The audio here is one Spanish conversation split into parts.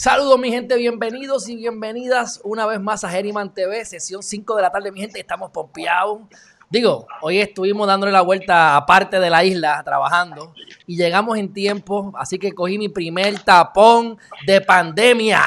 Saludos mi gente, bienvenidos y bienvenidas una vez más a Herriman TV, sesión 5 de la tarde, mi gente, estamos pompeados. Digo, hoy estuvimos dándole la vuelta a parte de la isla trabajando y llegamos en tiempo, así que cogí mi primer tapón de pandemia.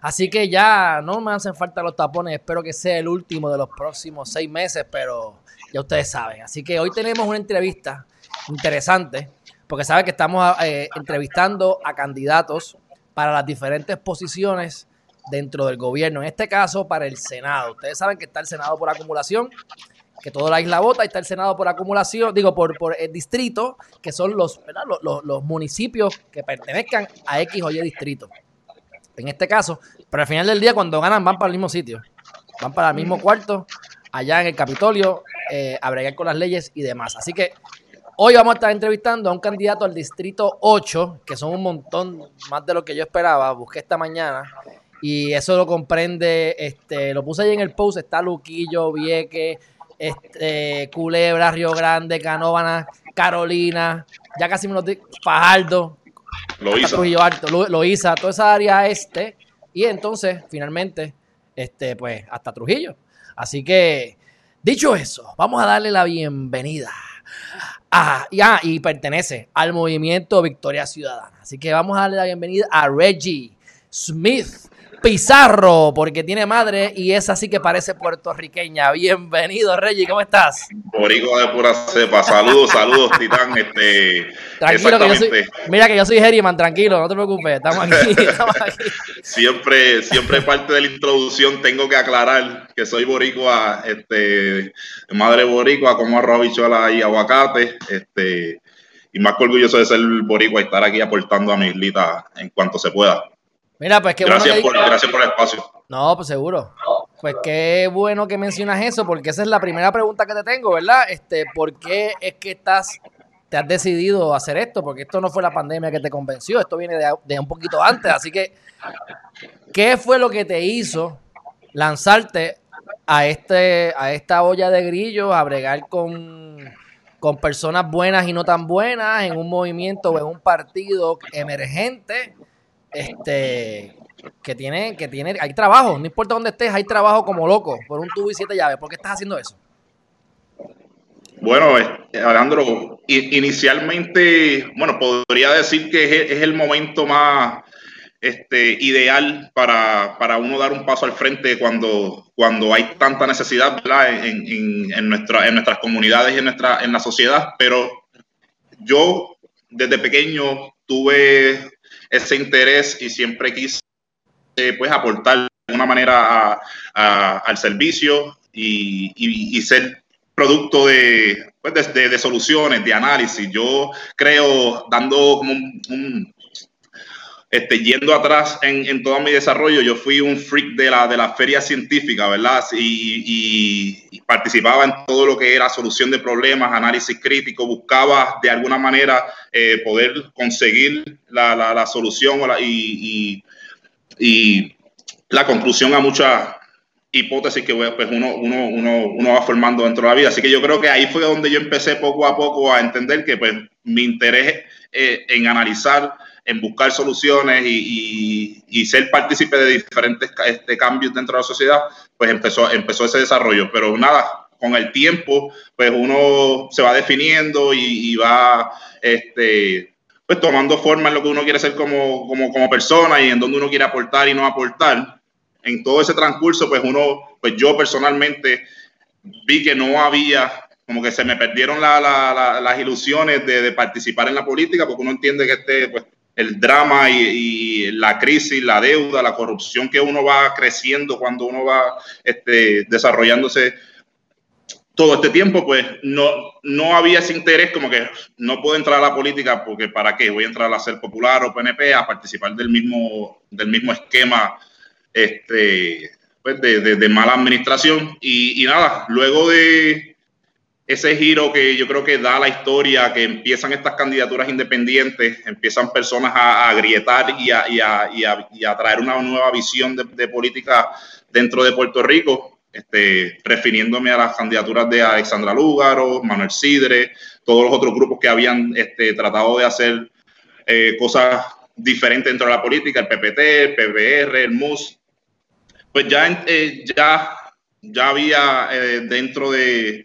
Así que ya no me hacen falta los tapones, espero que sea el último de los próximos seis meses, pero ya ustedes saben. Así que hoy tenemos una entrevista interesante, porque saben que estamos eh, entrevistando a candidatos para las diferentes posiciones dentro del gobierno, en este caso para el Senado. Ustedes saben que está el Senado por acumulación, que toda la isla vota, y está el Senado por acumulación, digo, por, por el distrito, que son los, los, los, municipios que pertenezcan a X o Y distrito. En este caso, pero al final del día, cuando ganan, van para el mismo sitio, van para el mismo cuarto, allá en el Capitolio, eh, a bregar con las leyes y demás. Así que Hoy vamos a estar entrevistando a un candidato al distrito 8, que son un montón más de lo que yo esperaba. Busqué esta mañana y eso lo comprende, este, lo puse ahí en el post, está Luquillo, Vieque, este, Culebra, Río Grande, Canóvana, Carolina, ya casi me lo digo, Fajardo, Trujillo Alto, lo, hizo toda esa área este, y entonces, finalmente, este, pues, hasta Trujillo. Así que, dicho eso, vamos a darle la bienvenida Ah, ya, y pertenece al movimiento Victoria Ciudadana. Así que vamos a darle la bienvenida a Reggie Smith Pizarro, porque tiene madre y es así que parece puertorriqueña. Bienvenido, Reggie, ¿cómo estás? Boricua de pura cepa. Saludos, saludos, Titán. Este, tranquilo, que yo soy, mira que yo soy Herriman, tranquilo, no te preocupes, estamos aquí, estamos aquí. Siempre, siempre parte de la introducción tengo que aclarar que soy boricua, este, madre boricua, como arroz, bichola y aguacate, este, y más que orgulloso de ser boricua y estar aquí aportando a mi islita en cuanto se pueda. Mira, pues qué gracias bueno. por, gracias por el espacio. No, pues seguro. Pues qué bueno que mencionas eso, porque esa es la primera pregunta que te tengo, ¿verdad? Este, ¿por qué es que estás, te has decidido hacer esto? Porque esto no fue la pandemia que te convenció, esto viene de, un poquito antes. Así que, ¿qué fue lo que te hizo lanzarte a este, a esta olla de grillos, a bregar con, con personas buenas y no tan buenas, en un movimiento o en un partido emergente? Este que tiene, que tiene, hay trabajo, no importa dónde estés, hay trabajo como loco, por un tubo y siete llaves. ¿Por qué estás haciendo eso? Bueno, Alejandro, inicialmente, bueno, podría decir que es, el momento más este, ideal para, uno dar un paso al frente cuando, cuando hay tanta necesidad En, en, nuestra, en nuestras comunidades y en, nuestra, en la sociedad. Pero yo desde pequeño tuve ese interés y siempre quise pues aportar de alguna manera al servicio y, ser producto pues, de, de, soluciones, de análisis. Yo creo, dando como un, este, yendo atrás en, todo mi desarrollo, yo fui un freak de la, de la feria científica, ¿verdad? Y, participaba en todo lo que era solución de problemas, análisis crítico, buscaba de alguna manera eh, poder conseguir la, solución y, la conclusión a muchas hipótesis que pues, uno, uno, va formando dentro de la vida. Así que yo creo que ahí fue donde yo empecé poco a poco a entender que pues, mi interés eh, en analizar en buscar soluciones y, ser partícipe de diferentes este, cambios dentro de la sociedad, pues empezó, empezó ese desarrollo. Pero nada, con el tiempo, pues uno se va definiendo y, va este, pues tomando forma en lo que uno quiere ser como, como, como persona y en donde uno quiere aportar y no aportar. En todo ese transcurso, pues uno, pues yo personalmente vi que no había como que se me perdieron las ilusiones de, de, participar en la política, porque uno entiende que este, pues, el drama y, la crisis, la deuda, la corrupción que uno va creciendo cuando uno va este, desarrollándose todo este tiempo, pues no, no había ese interés como que no puedo entrar a la política porque para qué, voy a entrar a ser popular o PNP, a participar del mismo, del mismo esquema este, pues, de, mala administración. Y, nada, luego de ese giro que yo creo que da la historia, que empiezan estas candidaturas independientes, empiezan personas a, agrietar y a, y, traer una nueva visión de, política dentro de Puerto Rico, este, refiriéndome a las candidaturas de Alexandra Lúgaro, Manuel Sidre, todos los otros grupos que habían este, tratado de hacer eh, cosas diferentes dentro de la política, el PPT, el PBR, el MUS, pues ya, eh, ya, ya había eh, dentro de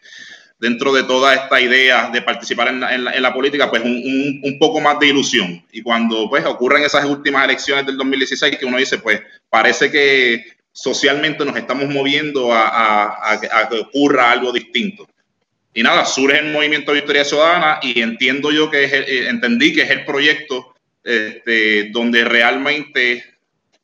dentro de toda esta idea de participar en la, en la, política, pues un, un, poco más de ilusión. Y cuando pues ocurren esas últimas elecciones del 2016, que uno dice, pues parece que socialmente nos estamos moviendo a, a, a que ocurra algo distinto. Y nada, surge el movimiento Victoria Ciudadana y entiendo yo que es eh, entendí que es el proyecto este, donde realmente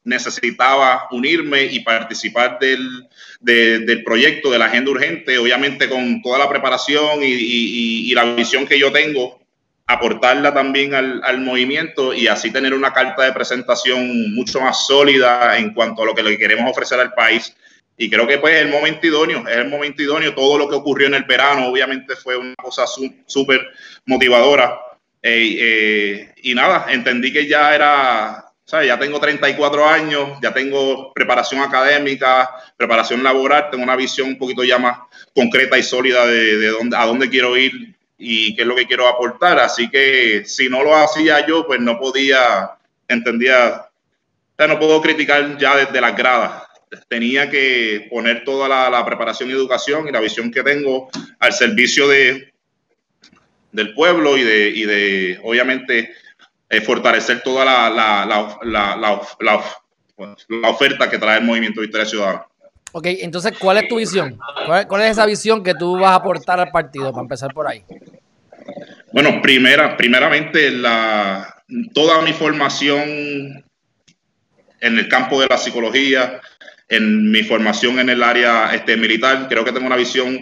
necesitaba unirme y participar del, del, proyecto de la agenda urgente, obviamente con toda la preparación y, la visión que yo tengo, aportarla también al, al, movimiento y así tener una carta de presentación mucho más sólida en cuanto a lo que le queremos ofrecer al país. Y creo que pues es el momento idóneo, es el momento idóneo. Todo lo que ocurrió en el verano obviamente fue una cosa súper motivadora eh, eh, y nada, entendí que ya era, Ya tengo 34 años, ya tengo preparación académica, preparación laboral, tengo una visión un poquito ya más concreta y sólida de, de dónde, a dónde quiero ir y qué es lo que quiero aportar. Así que si no lo hacía yo, pues no podía, entendía, no puedo criticar ya desde las gradas. Tenía que poner toda la, la preparación y educación y la visión que tengo al servicio de, del pueblo y de, y de obviamente, eh, fortalecer toda la, la, la, la, oferta que trae el movimiento Victoria Ciudadana. Ok, entonces, ¿cuál es tu visión? ¿Cuál, es esa visión que tú vas a aportar al partido, para empezar por ahí? Bueno, primera, primeramente, la, toda mi formación en el campo de la psicología, en mi formación en el área este, militar. Creo que tengo una visión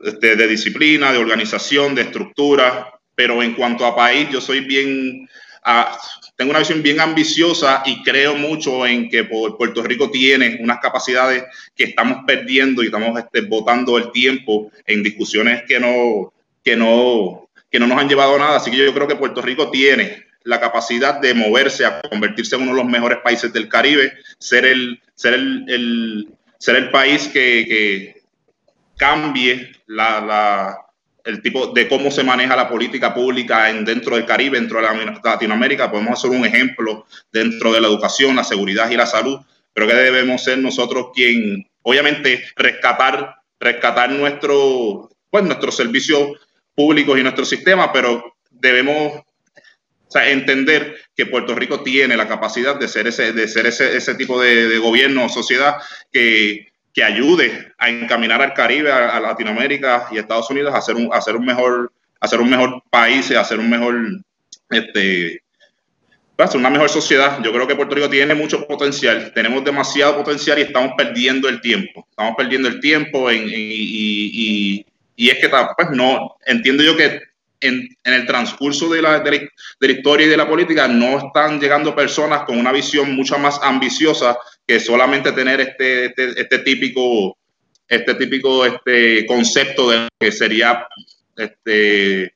este, de disciplina, de organización, de estructura, pero en cuanto a país, yo soy bien, ah, tengo una visión bien ambiciosa y creo mucho en que Puerto Rico tiene unas capacidades que estamos perdiendo y estamos este, botando el tiempo en discusiones que no, que no, que no nos han llevado a nada. Así que yo creo que Puerto Rico tiene la capacidad de moverse a convertirse en uno de los mejores países del Caribe, ser el, ser el, ser el país que, cambie la, el tipo de cómo se maneja la política pública en, dentro del Caribe, dentro de Latinoamérica. Podemos hacer un ejemplo dentro de la educación, la seguridad y la salud. Creo que debemos ser nosotros quien, obviamente, rescatar, rescatar pues, nuestros servicios públicos y nuestro sistema, pero debemos o sea, entender que Puerto Rico tiene la capacidad de ser ese, de ser ese, ese tipo de, gobierno o sociedad que, que, ayude a encaminar al Caribe, a, Latinoamérica y a Estados Unidos a hacer un, a un mejor, a un mejor país, a hacer un mejor, este, una mejor sociedad. Yo creo que Puerto Rico tiene mucho potencial, tenemos demasiado potencial y estamos perdiendo el tiempo. Estamos perdiendo el tiempo en, y, es que pues no, entiendo yo que en, el transcurso de la, de la, historia y de la política no están llegando personas con una visión mucho más ambiciosa que solamente tener este, este, este típico, este típico este concepto de que sería este,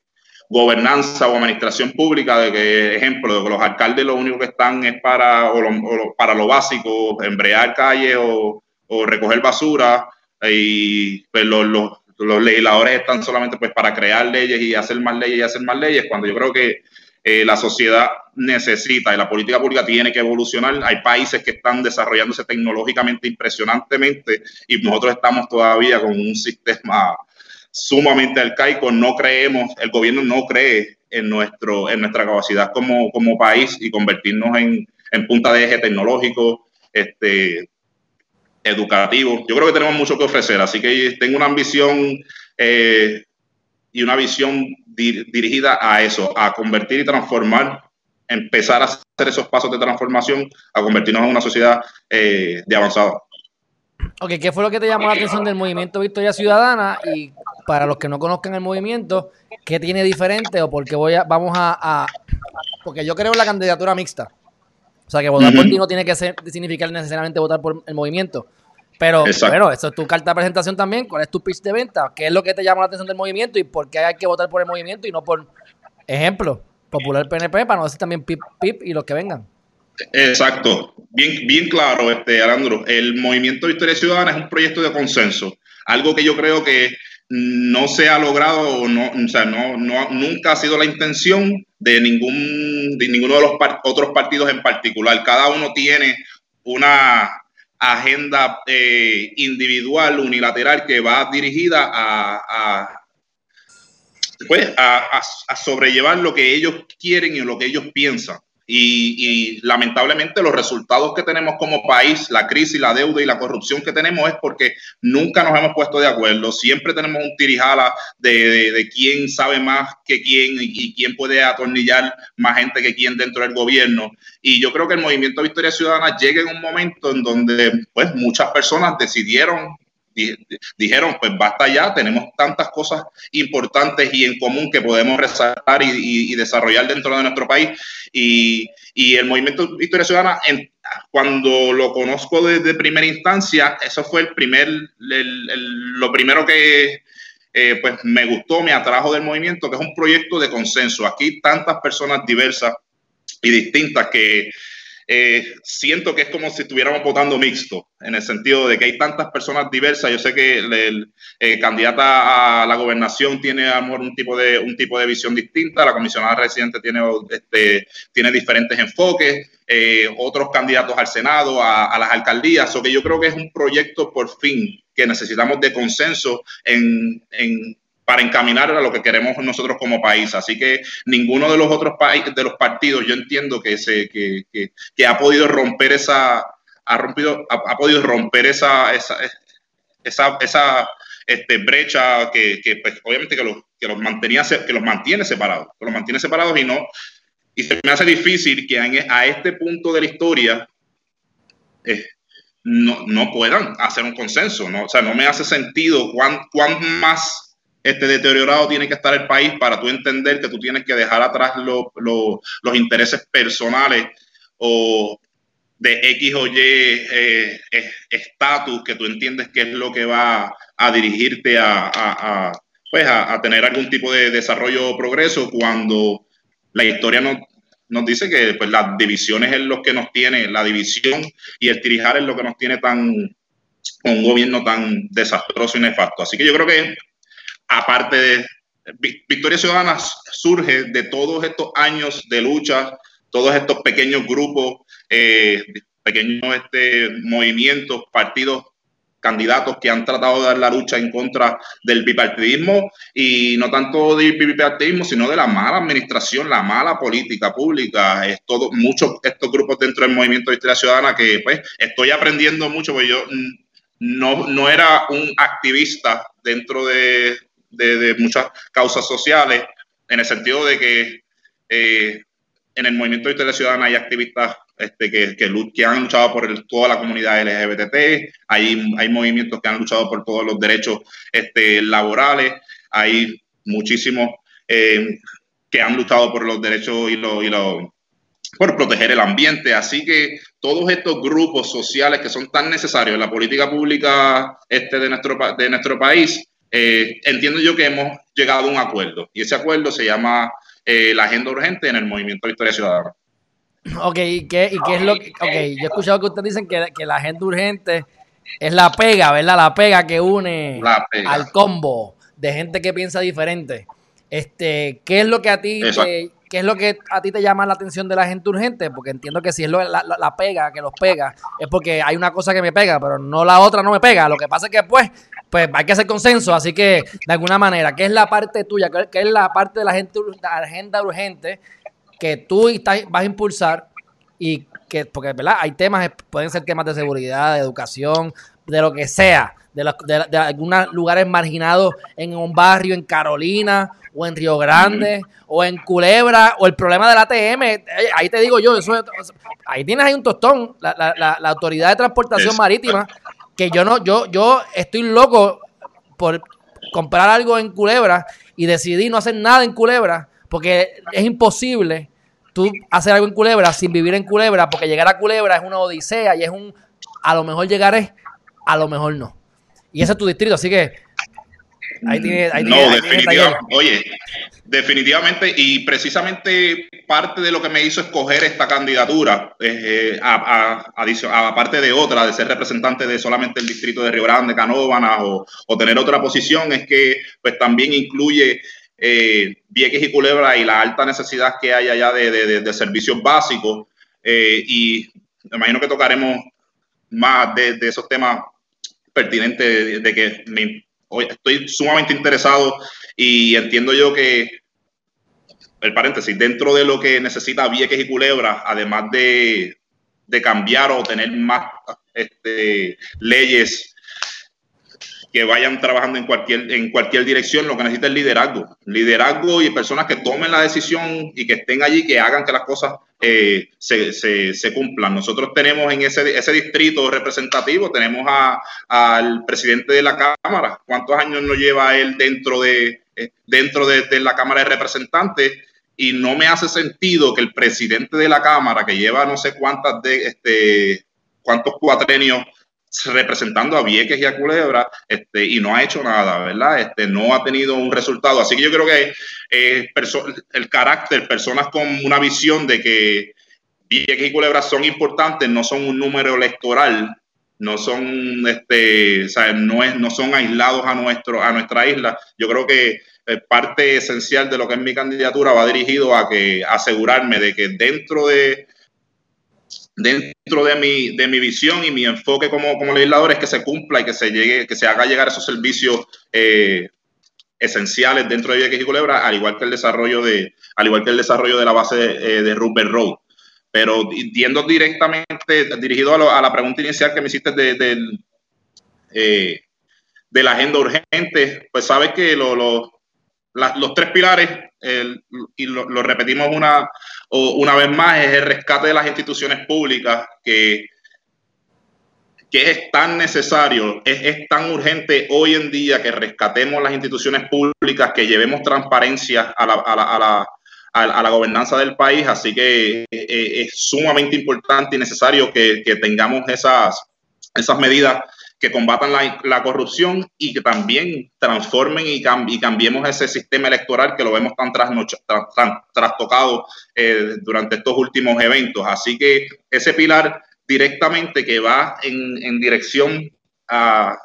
gobernanza o administración pública, de que, ejemplo, de que los alcaldes lo único que están es para, o para lo básico, embrear calles o, o recoger basura, y pues, los, los, los legisladores están solamente pues para crear leyes y hacer más leyes y hacer más leyes, cuando yo creo que eh, la sociedad necesita y la política pública tiene que evolucionar. Hay países que están desarrollándose tecnológicamente impresionantemente y nosotros estamos todavía con un sistema sumamente arcaico. No creemos, el gobierno no cree en, nuestro, en nuestra capacidad como, como país y convertirnos en, en punta de eje tecnológico. Este, educativo. Yo creo que tenemos mucho que ofrecer, así que tengo una ambición eh, y una visión dirigida a eso, a convertir y transformar, empezar a hacer esos pasos de transformación, a convertirnos en una sociedad eh, de avanzado. Ok, ¿qué fue lo que te llamó la atención del movimiento Victoria Ciudadana? Y para los que no conozcan el movimiento, ¿qué tiene diferente o por qué voy a, vamos a, Porque yo creo en la candidatura mixta. O sea, que votar por ti no tiene que ser, significar necesariamente votar por el movimiento. Pero bueno, eso es tu carta de presentación también. ¿Cuál es tu pitch de venta? ¿Qué es lo que te llama la atención del movimiento y por qué hay que votar por el movimiento y no por, ejemplo, Popular PNP, para no decir también PIP, PIP y los que vengan? Exacto, bien, bien claro, este, Alejandro. El movimiento de Historia Ciudadana es un proyecto de consenso, algo que yo creo que no se ha logrado, no, o sea, no, no, nunca ha sido la intención de ningún de ninguno de los otros partidos en particular. Cada uno tiene una agenda eh, individual, unilateral, que va dirigida a, pues, a, a sobrellevar lo que ellos quieren y lo que ellos piensan. Y, lamentablemente los resultados que tenemos como país, la crisis, la deuda y la corrupción que tenemos es porque nunca nos hemos puesto de acuerdo. Siempre tenemos un tirijala de, de, quién sabe más que quién y, quién puede atornillar más gente que quién dentro del gobierno. Y yo creo que el movimiento Victoria Ciudadana llega en un momento en donde pues muchas personas decidieron dijeron, pues basta ya, tenemos tantas cosas importantes y en común que podemos resaltar y, desarrollar dentro de nuestro país. Y, el movimiento Historia Ciudadana, cuando lo conozco desde primera instancia, eso fue el primer, lo primero que eh, pues me gustó, me atrajo del movimiento, que es un proyecto de consenso. Aquí tantas personas diversas y distintas que eh, siento que es como si estuviéramos votando mixto, en el sentido de que hay tantas personas diversas. Yo sé que el, eh, candidata a la gobernación tiene amor un tipo de un tipo de visión distinta, la comisionada residente tiene, este, tiene diferentes enfoques, eh, otros candidatos al Senado, a, las alcaldías, o que yo creo que es un proyecto por fin que necesitamos de consenso en, en para encaminar a lo que queremos nosotros como país. Así que ninguno de los otros de los partidos, yo entiendo que, se, que, que, ha podido romper esa, ha rompido, ha, podido romper esa, esa, esa, esa este, brecha que, que pues, obviamente que los, que los mantenía, que los mantiene separados, que los mantiene separados y no, y se me hace difícil que a este punto de la historia eh, no, no, puedan hacer un consenso, ¿no? O sea, no me hace sentido cuán, cuán más este deteriorado tiene que estar el país para tú entender que tú tienes que dejar atrás los intereses personales o de X o Y eh, estatus que tú entiendes que es lo que va a dirigirte a, pues a, tener algún tipo de desarrollo o progreso cuando la historia nos, nos dice que pues, las divisiones es lo que nos tiene, la división y el tirijar es lo que nos tiene tan, con un gobierno tan desastroso y nefasto. Así que yo creo que aparte de Victoria Ciudadana surge de todos estos años de lucha, todos estos pequeños grupos, eh, pequeños este, movimientos, partidos, candidatos que han tratado de dar la lucha en contra del bipartidismo y no tanto del bipartidismo, sino de la mala administración, la mala política pública. Es todo, muchos estos grupos dentro del movimiento de Victoria Ciudadana que pues estoy aprendiendo mucho, porque yo no, no era un activista dentro de, de, muchas causas sociales, en el sentido de que eh, en el movimiento de Historia Ciudadana hay activistas este, que, que, han luchado por toda la comunidad LGBT, hay, hay movimientos que han luchado por todos los derechos este, laborales, hay muchísimos eh, que han luchado por los derechos y, lo, y lo, por proteger el ambiente. Así que todos estos grupos sociales que son tan necesarios en la política pública este de, nuestro, de nuestro país eh, entiendo yo que hemos llegado a un acuerdo y ese acuerdo se llama eh, la agenda urgente en el movimiento de historia ciudadana. Ok, ¿y qué, y qué es lo que.? Ok, yo he escuchado que ustedes dicen que, que, la agenda urgente es la pega, ¿verdad? La pega que une al combo de gente que piensa diferente. Este, ¿qué es lo que a ti te, qué es lo que a ti te llama la atención de la gente urgente? Porque entiendo que si es lo, la, pega que los pega, es porque hay una cosa que me pega, pero no la otra no me pega. Lo que pasa es que pues pues hay que hacer consenso, así que de alguna manera, ¿qué es la parte tuya? ¿Qué es la parte de la, gente, la agenda urgente que tú vas a impulsar y que, porque ¿verdad? hay temas, pueden ser temas de seguridad, de educación, de lo que sea, de, de, algunos lugares marginados en un barrio en Carolina o en Río Grande o en Culebra o el problema del ATM, eh, ahí te digo yo, eso, ahí tienes ahí un tostón, la, la, la Autoridad de Transportación Marítima que yo no, yo, yo estoy loco por comprar algo en Culebra y decidí no hacer nada en Culebra, porque es imposible tú hacer algo en Culebra sin vivir en Culebra, porque llegar a Culebra es una odisea y es un, a lo mejor llegaré a lo mejor no. Y ese es tu distrito, así que ahí tiene, ahí no, definitivamente, oye, definitivamente, y precisamente parte de lo que me hizo escoger esta candidatura, eh, aparte de otra, de ser representante de solamente el distrito de Río Grande, Canóvanas, o, tener otra posición, es que pues también incluye eh, Vieques y Culebra y la alta necesidad que hay allá de, servicios básicos. Eh, y me imagino que tocaremos más de, esos temas pertinentes de, que hoy estoy sumamente interesado y entiendo yo que el paréntesis, dentro de lo que necesita Vieques y Culebra, además de, de cambiar o tener más este, leyes que vayan trabajando en cualquier, en cualquier dirección, lo que necesita es liderazgo. Liderazgo y personas que tomen la decisión y que estén allí, que hagan que las cosas eh, se, cumplan. Nosotros tenemos en ese, distrito representativo, tenemos a, al presidente de la Cámara. ¿Cuántos años nos lleva él dentro de, eh, dentro de, de la Cámara de Representantes? Y no me hace sentido que el presidente de la Cámara, que lleva no sé cuántas de este cuántos cuatrenios representando a Vieques y a Culebra este, y no ha hecho nada, ¿verdad? Este, no ha tenido un resultado. Así que yo creo que eh, el carácter, personas con una visión de que Vieques y Culebra son importantes, no son un número electoral, no son, este, No, es, no son aislados a, nuestro, a nuestra isla. Yo creo que eh, parte esencial de lo que es mi candidatura va dirigido a que asegurarme de que dentro de dentro de mi, de mi visión y mi enfoque como, como legislador es que se cumpla y que se llegue, que se haga llegar esos servicios eh, esenciales dentro de Vieques y Culebra, al igual que el desarrollo de, al igual que el desarrollo de la base de, eh, de Rubber Road. Pero yendo directamente, dirigido a, la pregunta inicial que me hiciste de, eh, de, la agenda urgente, pues sabes que los tres pilares, y lo repetimos una, una vez más, es el rescate de las instituciones públicas que, que es tan necesario, es, tan urgente hoy en día que rescatemos las instituciones públicas, que llevemos transparencia a la, a la, a la, a la gobernanza del país. Así que eh, es sumamente importante y necesario que, que tengamos esas, esas medidas que combatan la, corrupción y que también transformen y, cambiemos ese sistema electoral que lo vemos tan, trastocado eh, durante estos últimos eventos. Así que ese pilar directamente que va en, dirección a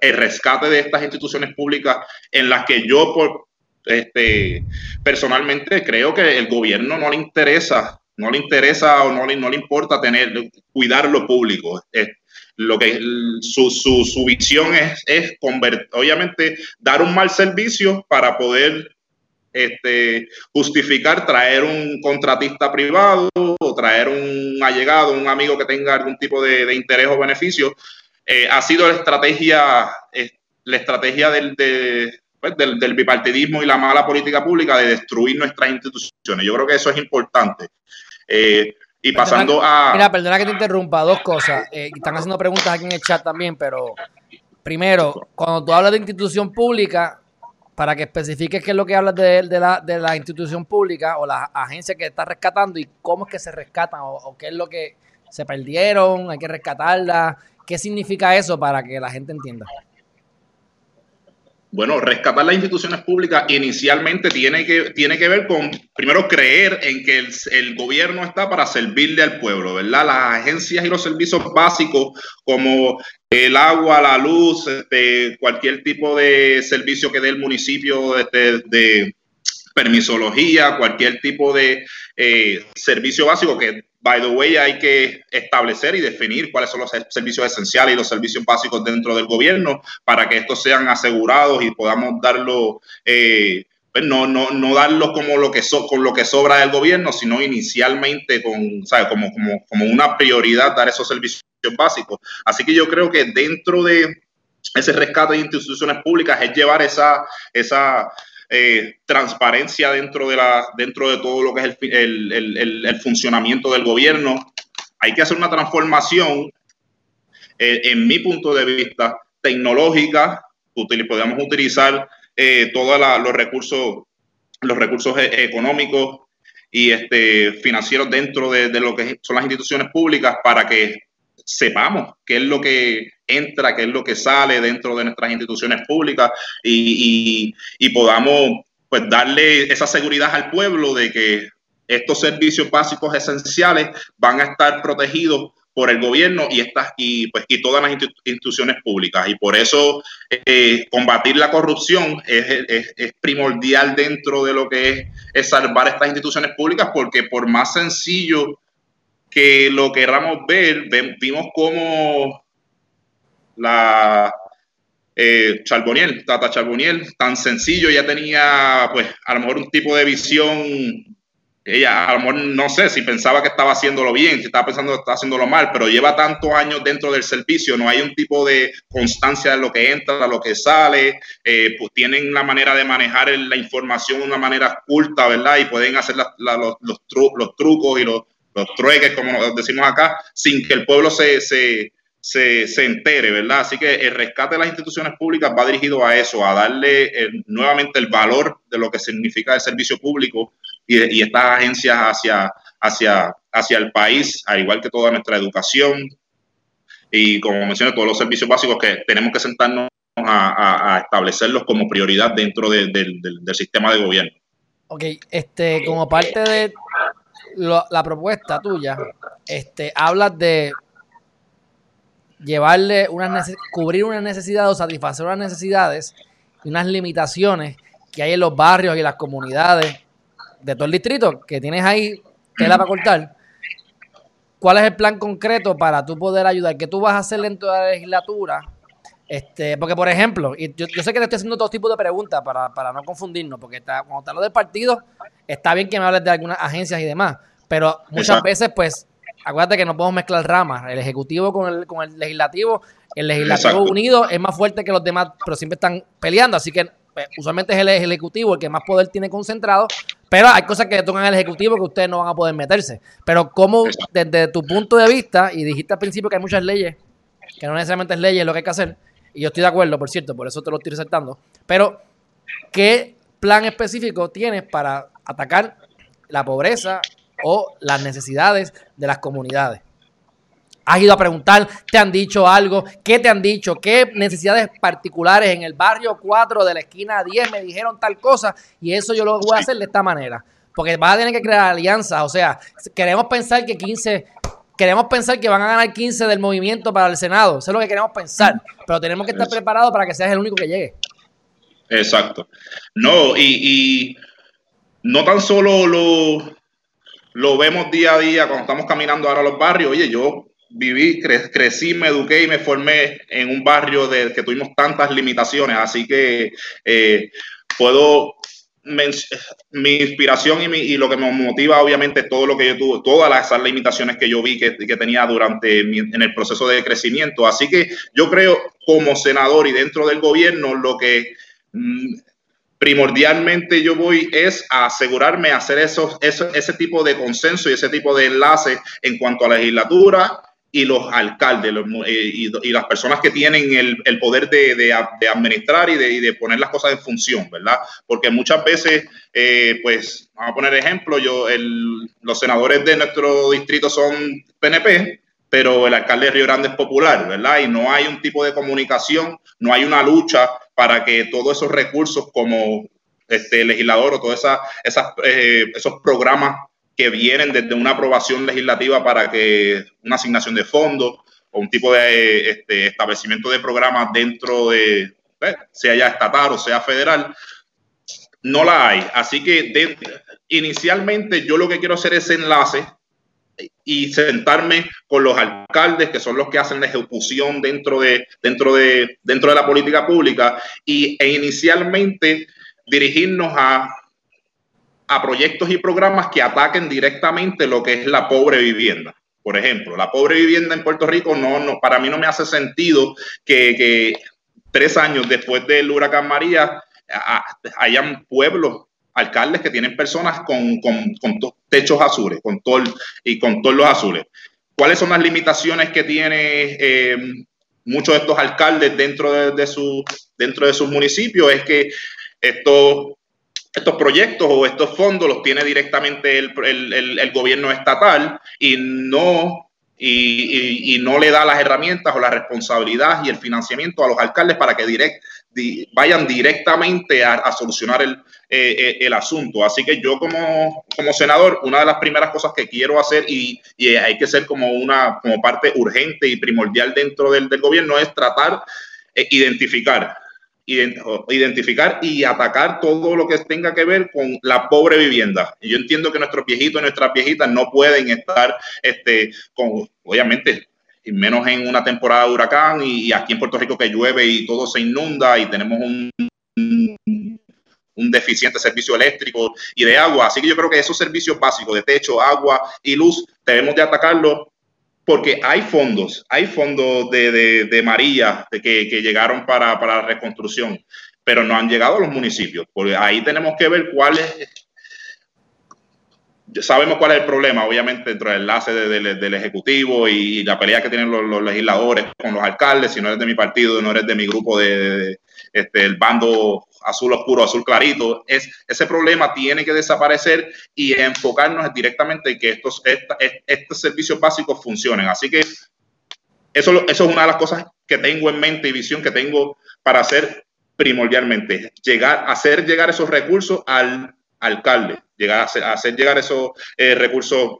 el rescate de estas instituciones públicas en las que yo por, este, personalmente creo que el gobierno no le interesa, no le interesa o no le, no le importa tener, cuidar lo público lo que su, su, su visión es, es obviamente, dar un mal servicio para poder este, justificar traer un contratista privado o traer un allegado, un amigo que tenga algún tipo de, interés o beneficio. Eh, ha sido la estrategia, la estrategia pues, del, del, bipartidismo y la mala política pública de destruir nuestras instituciones. Yo creo que eso es importante. Eh, y pasando a. Mira, perdona que te interrumpa, dos cosas. Eh, están haciendo preguntas aquí en el chat también, pero primero, cuando tú hablas de institución pública, para que especifiques qué es lo que hablas de, de, la, de la institución pública o la agencia que está rescatando y cómo es que se rescatan o, o qué es lo que se perdieron, hay que rescatarla. ¿Qué significa eso para que la gente entienda? Bueno, rescatar las instituciones públicas inicialmente tiene que, tiene que ver con, primero, creer en que el, gobierno está para servirle al pueblo, ¿verdad? Las agencias y los servicios básicos como el agua, la luz, este, cualquier tipo de servicio que dé el municipio de, de permisología, cualquier tipo de eh, servicio básico que by the way, hay que establecer y definir cuáles son los servicios esenciales y los servicios básicos dentro del gobierno para que estos sean asegurados y podamos darlo, eh, pues no, no, no darlos como lo que sobra del gobierno, sino inicialmente con, Como, como, como una prioridad dar esos servicios básicos. Así que yo creo que dentro de ese rescate de instituciones públicas es llevar esa, esa eh, transparencia dentro de, la, dentro de todo lo que es el, funcionamiento del gobierno. Hay que hacer una transformación, eh, en mi punto de vista, tecnológica. Podemos utilizar eh, todos los recursos, los recursos económicos y este, financieros dentro de, de, lo que son las instituciones públicas para que sepamos qué es lo que entra, qué es lo que sale dentro de nuestras instituciones públicas y, y podamos pues darle esa seguridad al pueblo de que estos servicios básicos esenciales van a estar protegidos por el gobierno y estas y pues y todas las instituciones públicas. Y por eso eh, combatir la corrupción es, primordial dentro de lo que es, es, salvar estas instituciones públicas porque por más sencillo que lo queramos ver vimos como la eh, Charboniel, Tata Charboniel, tan sencillo, ya tenía pues a lo mejor un tipo de visión ella a lo mejor no sé si pensaba que estaba haciéndolo bien, si estaba pensando que estaba haciéndolo mal, pero lleva tantos años dentro del servicio, no hay un tipo de constancia de lo que entra, lo que sale, eh, pues tienen la manera de manejar la información de una manera oculta, ¿verdad? Y pueden hacer los, trucos y los, los trueques, como decimos acá, sin que el pueblo se, se, entere, ¿verdad? Así que el rescate de las instituciones públicas va dirigido a eso, a darle nuevamente el valor de lo que significa el servicio público y, estas agencias hacia, hacia, hacia el país, al igual que toda nuestra educación y como mencioné, todos los servicios básicos que tenemos que sentarnos a, establecerlos como prioridad dentro del, sistema de gobierno. Ok, este, como parte de la propuesta tuya, este, hablas de llevarle unas cubrir unas necesidades o satisfacer unas necesidades y unas limitaciones que hay en los barrios y las comunidades de todo el distrito que tienes ahí tela para cortar, ¿cuál es el plan concreto para tú poder ayudar? ¿Qué tú vas a hacer dentro de la legislatura? Este, porque, por ejemplo, y yo, sé que te estoy haciendo todo tipo de preguntas para, para no confundirnos, porque está, cuando te hablo del partido, está bien que me hables de algunas agencias y demás, pero muchas veces, pues, acuérdate que no podemos mezclar ramas, el ejecutivo con el, con el legislativo, el legislativo unido es más fuerte que los demás, pero siempre están peleando, así que pues, usualmente es el ejecutivo el que más poder tiene concentrado, pero hay cosas que tocan el ejecutivo que ustedes no van a poder meterse. Pero como desde tu punto de vista, y dijiste al principio que hay muchas leyes, que no necesariamente es leyes lo que hay que hacer, y yo estoy de acuerdo, por cierto, por eso te lo estoy resaltando, pero ¿qué plan específico tienes para atacar la pobreza o las necesidades de las comunidades? has ido a preguntar, te han dicho algo, qué te han dicho, qué necesidades particulares en el barrio 4 de la esquina 10 me dijeron tal cosa y eso yo lo voy a hacer de esta manera. Porque vas a tener que crear alianzas, o sea, queremos pensar que 15, queremos pensar que van a ganar 15 del movimiento para el Senado, eso es lo que queremos pensar, pero tenemos que estar preparados para que seas el único que llegue. Exacto. No, y, y no tan solo lo, lo vemos día a día cuando estamos caminando ahora a los barrios, oye, yo viví, crecí, me eduqué y me formé en un barrio de que tuvimos tantas limitaciones, así que eh, puedo mi inspiración y, mi, y, lo que me motiva, obviamente, todo lo que yo tuve, todas esas limitaciones que yo vi que, que tenía durante en el proceso de crecimiento. Así que yo creo, como senador y dentro del gobierno, lo que mm, primordialmente yo voy es a asegurarme hacer esos, ese tipo de consenso y ese tipo de enlace en cuanto a la legislatura y los alcaldes eh, y, las personas que tienen el, poder de, administrar y de, poner las cosas en función, ¿verdad? Porque muchas veces, eh, pues, vamos a poner ejemplo, yo, los senadores de nuestro distrito son PNP, pero el alcalde de Río Grande es popular, ¿verdad? Y no hay un tipo de comunicación, no hay una lucha para que todos esos recursos como este legislador o todos esas, eh, esos programas que vienen desde una aprobación legislativa para que una asignación de fondos o un tipo de este, establecimiento de programas dentro de, pues, sea ya estatal o sea federal, no la hay. Así que inicialmente yo lo que quiero hacer es enlace y sentarme con los alcaldes que son los que hacen la ejecución dentro de dentro de dentro de la política pública y e inicialmente dirigirnos a a proyectos y programas que ataquen directamente lo que es la pobre vivienda. Por ejemplo, la pobre vivienda en Puerto Rico no, no para mí no me hace sentido que, tres años después del huracán María hayan pueblos, alcaldes que tienen personas con, con, techos azules, con todo y con todos los azules. ¿Cuáles son las limitaciones que tiene eh, muchos de estos alcaldes dentro de, su, dentro de sus municipios? Es que estos estos proyectos o estos fondos los tiene directamente el, gobierno estatal y no no le da las herramientas o la responsabilidad y el financiamiento a los alcaldes para que direct, vayan directamente a, solucionar el, eh, eh, el, asunto. Así que yo como, como senador, una de las primeras cosas que quiero hacer y, hay que ser como una como parte urgente y primordial dentro del, gobierno es tratar de identificar identificar y atacar todo lo que tenga que ver con la pobre vivienda. Yo entiendo que nuestros viejitos y nuestras viejitas no pueden estar este, con, obviamente, menos en una temporada de huracán y, aquí en Puerto Rico que llueve y todo se inunda y tenemos un, un deficiente servicio eléctrico y de agua. Así que yo creo que esos servicios básicos de techo, agua y luz debemos de atacarlos porque hay fondos, hay fondos de, de, María de que, que, llegaron para, para, la reconstrucción, pero no han llegado a los municipios. Porque ahí tenemos que ver cuál es. Sabemos cuál es el problema, obviamente, dentro del enlace del Ejecutivo y la pelea que tienen los, legisladores con los alcaldes. Si no eres de mi partido, no eres de mi grupo de, este, el bando azul oscuro, azul clarito, es, ese problema tiene que desaparecer y enfocarnos directamente en que estos, estos servicios básicos funcionen. Así que eso, eso es una de las cosas que tengo en mente y visión que tengo para hacer primordialmente, llegar, hacer llegar esos recursos al alcalde, llegar a hacer, llegar esos eh, recursos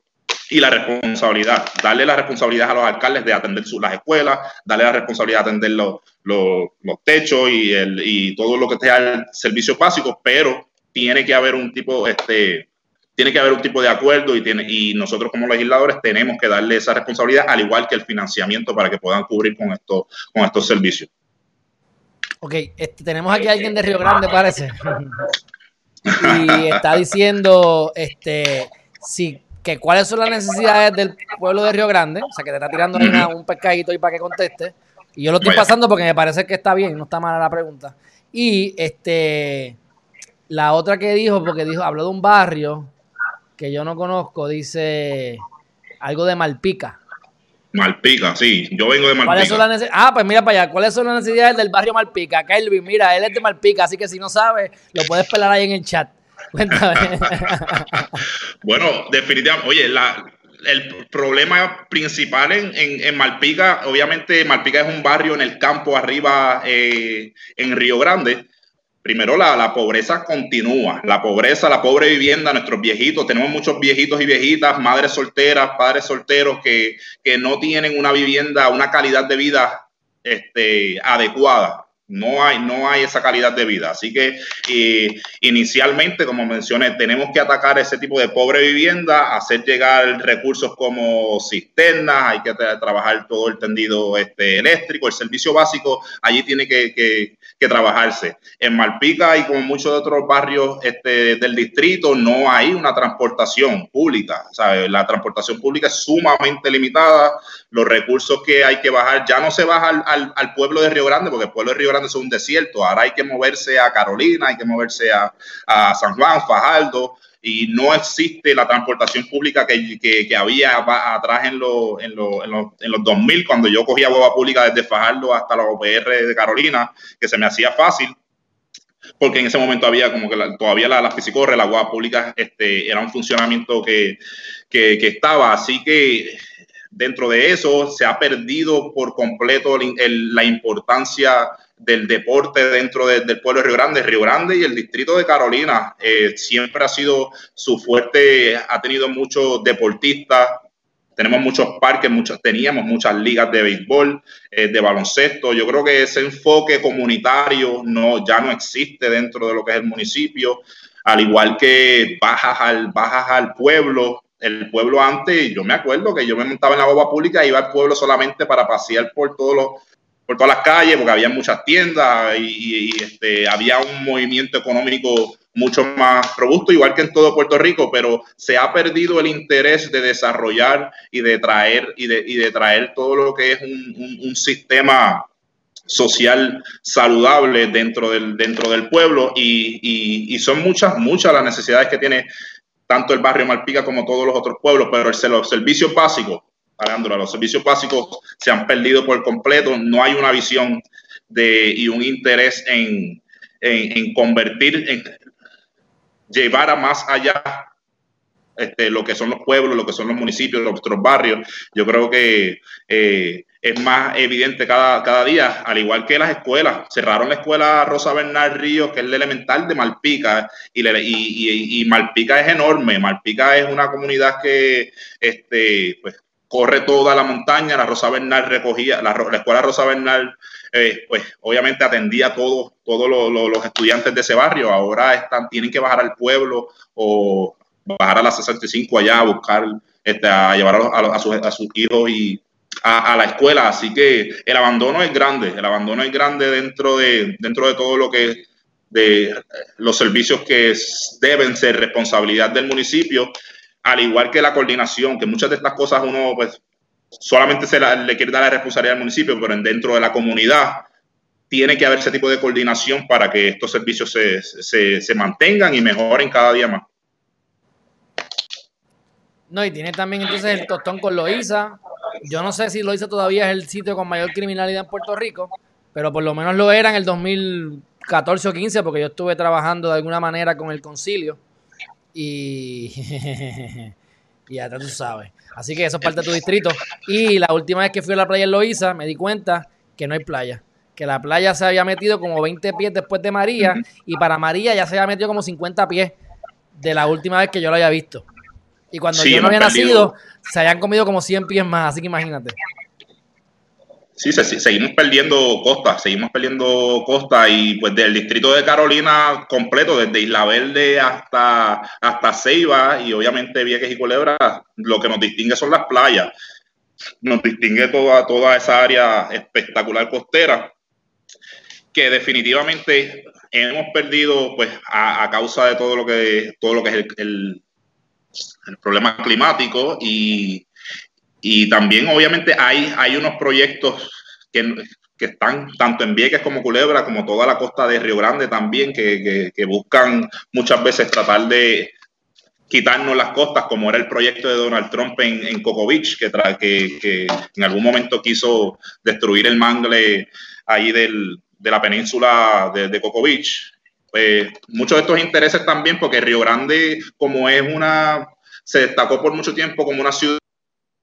y la responsabilidad, darle la responsabilidad a los alcaldes de atender las escuelas, darle la responsabilidad de atender los, los, techos y, el, y todo lo que sea servicios básicos, pero tiene que haber un tipo, este, tiene que haber un tipo de acuerdo y, tiene, y nosotros como legisladores tenemos que darle esa responsabilidad, al igual que el financiamiento para que puedan cubrir con, esto, con estos servicios. Ok, este, tenemos aquí a alguien de Río Grande, parece. y está diciendo, este, si que cuáles son las necesidades del pueblo de Río Grande, o sea, que te está tirando un pescadito ahí para que conteste. Y yo lo estoy pasando porque me parece que está bien, no está mala la pregunta. Y este la otra que dijo, porque dijo, habló de un barrio que yo no conozco, dice algo de Malpica. Malpica, sí, yo vengo de Malpica. ah, pues mira para allá, ¿cuáles son las necesidades del barrio Malpica? Kelvin, mira, él es de Malpica, así que si no sabe, lo puedes pelar ahí en el chat. bueno, definitivamente, oye, el problema principal en, en, Malpica, obviamente Malpica es un barrio en el campo arriba eh, en Río Grande. Primero, la, la, pobreza continúa, la pobreza, la pobre vivienda, nuestros viejitos, tenemos muchos viejitos y viejitas, madres solteras, padres solteros que, que no tienen una vivienda, una calidad de vida este, adecuada. No hay, no hay esa calidad de vida. Así que inicialmente, como mencioné, tenemos que atacar ese tipo de pobre vivienda, hacer llegar recursos como cisternas, hay que trabajar todo el tendido este, eléctrico, el servicio básico, allí tiene que, trabajarse. En Malpica y como muchos otros barrios este, del distrito, no hay una transportación pública. La transportación pública es sumamente limitada. Los recursos que hay que bajar, ya no se baja al, al pueblo de Río Grande, porque el pueblo de Río Grande es un desierto. Ahora hay que moverse a Carolina, hay que moverse a, San Juan, Fajardo, y no existe la transportación pública que, que, había atrás en, lo, en, en, los 2000, cuando yo cogía hueva pública desde Fajardo hasta la OPR de Carolina, que se me hacía fácil porque en ese momento había como que todavía la, la piscicorre, la agua pública, este, era un funcionamiento que, que, estaba. Así que dentro de eso se ha perdido por completo la importancia del deporte dentro del pueblo de Río Grande. Río Grande y el distrito de Carolina eh, siempre ha sido su fuerte, ha tenido muchos deportistas, tenemos muchos parques, muchas, teníamos muchas ligas de béisbol, eh, de baloncesto. Yo creo que ese enfoque comunitario no, ya no existe dentro de lo que es el municipio, al igual que bajas al, bajas al pueblo. El pueblo antes, yo me acuerdo que yo me montaba en la boba pública iba al pueblo solamente para pasear por todos los por todas las calles, porque había muchas tiendas y, este, había un movimiento económico mucho más robusto, igual que en todo Puerto Rico, pero se ha perdido el interés de desarrollar y de traer, y de, y de traer todo lo que es un, un, sistema social saludable dentro del, dentro del pueblo y, y, y, son muchas, muchas las necesidades que tiene tanto el barrio Malpica como todos los otros pueblos, pero el, los servicios básicos Alejandro, los servicios básicos se han perdido por completo, no hay una visión de, y un interés en, en, convertir, en llevar a más allá este, lo que son los pueblos, lo que son los municipios, nuestros barrios. Yo creo que eh, es más evidente cada, cada día, al igual que las escuelas. Cerraron la escuela Rosa Bernal Ríos, que es el elemental de Malpica, y, Malpica es enorme. Malpica es una comunidad que este, pues, corre toda la montaña. La Rosa Bernal recogía, la, escuela Rosa Bernal, eh, pues obviamente atendía a todos, todos los estudiantes de ese barrio. Ahora están, tienen que bajar al pueblo o bajar a la 65 allá a buscar, este, a llevar a, sus, a sus hijos y a, la escuela. Así que el abandono es grande, el abandono es grande dentro de, dentro de todo lo que de los servicios que deben ser responsabilidad del municipio, al igual que la coordinación, que muchas de estas cosas uno pues solamente se le quiere dar la responsabilidad al municipio, pero dentro de la comunidad tiene que haber ese tipo de coordinación para que estos servicios se, se, se mantengan y mejoren cada día más. No, y tiene también entonces el tostón con Loiza, yo no sé si lo hizo todavía es el sitio con mayor criminalidad en Puerto Rico, pero por lo menos lo era en el 2014 o 15, porque yo estuve trabajando de alguna manera con el concilio. Y, y ya tú sabes. Así que eso es parte de tu distrito. Y la última vez que fui a la playa en Loíza, me di cuenta que no hay playa. Que la playa se había metido como 20 pies después de María. Y para María ya se había metido como 50 pies de la última vez que yo lo había visto. Y cuando yo no había nacido, se habían comido como 100 pies más, así que imagínate. Sí, seguimos perdiendo costa, seguimos perdiendo costa y pues del distrito de Carolina completo, desde Isla Verde hasta, hasta Ceiba y obviamente Vieques y Culebra, lo que nos distingue son las playas. Nos distingue toda, toda esa área espectacular costera que definitivamente hemos perdido pues a, causa de todo lo que todo lo que es el el problema climático y, y también obviamente hay, hay unos proyectos que, que, están tanto en Vieques como Culebra, como toda la costa de Río Grande también, que, que, buscan muchas veces tratar de quitarnos las costas, como era el proyecto de Donald Trump en, en Coco Beach, que, que, que, en algún momento quiso destruir el mangle ahí del, de la península de, de Coco Beach. Pues, muchos de estos intereses también, porque Río Grande, como es una se destacó por mucho tiempo como una ciudad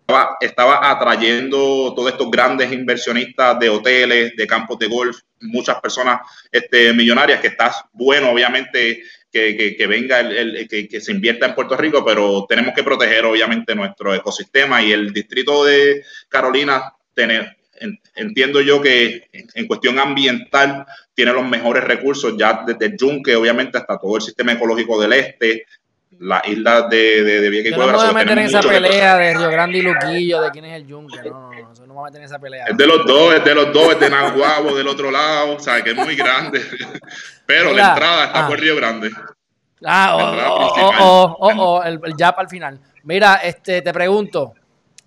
estaba, estaba atrayendo todos estos grandes inversionistas de hoteles, de campos de golf, muchas personas este, millonarias, que está bueno, obviamente, que, que, venga, el, que, se invierta en Puerto Rico, pero tenemos que proteger, obviamente, nuestro ecosistema y el distrito de Carolina, tener, entiendo yo que en cuestión ambiental tiene los mejores recursos, ya desde el yunque, obviamente, hasta todo el sistema ecológico del este, la isla de, de, de Vieques y Yo no me voy a meter en esa pelea de Río Grande y Luquillo, de quién es el yunque, no, no, no, no me voy a meter en esa pelea. Es de los dos, es de los dos, es de Nahuabo, del otro lado, o sea, que es muy grande. Pero la entrada está por ah. Río Grande. Ah, oh, oh, oh, oh, oh, el, el jab al final. Mira, este, te pregunto,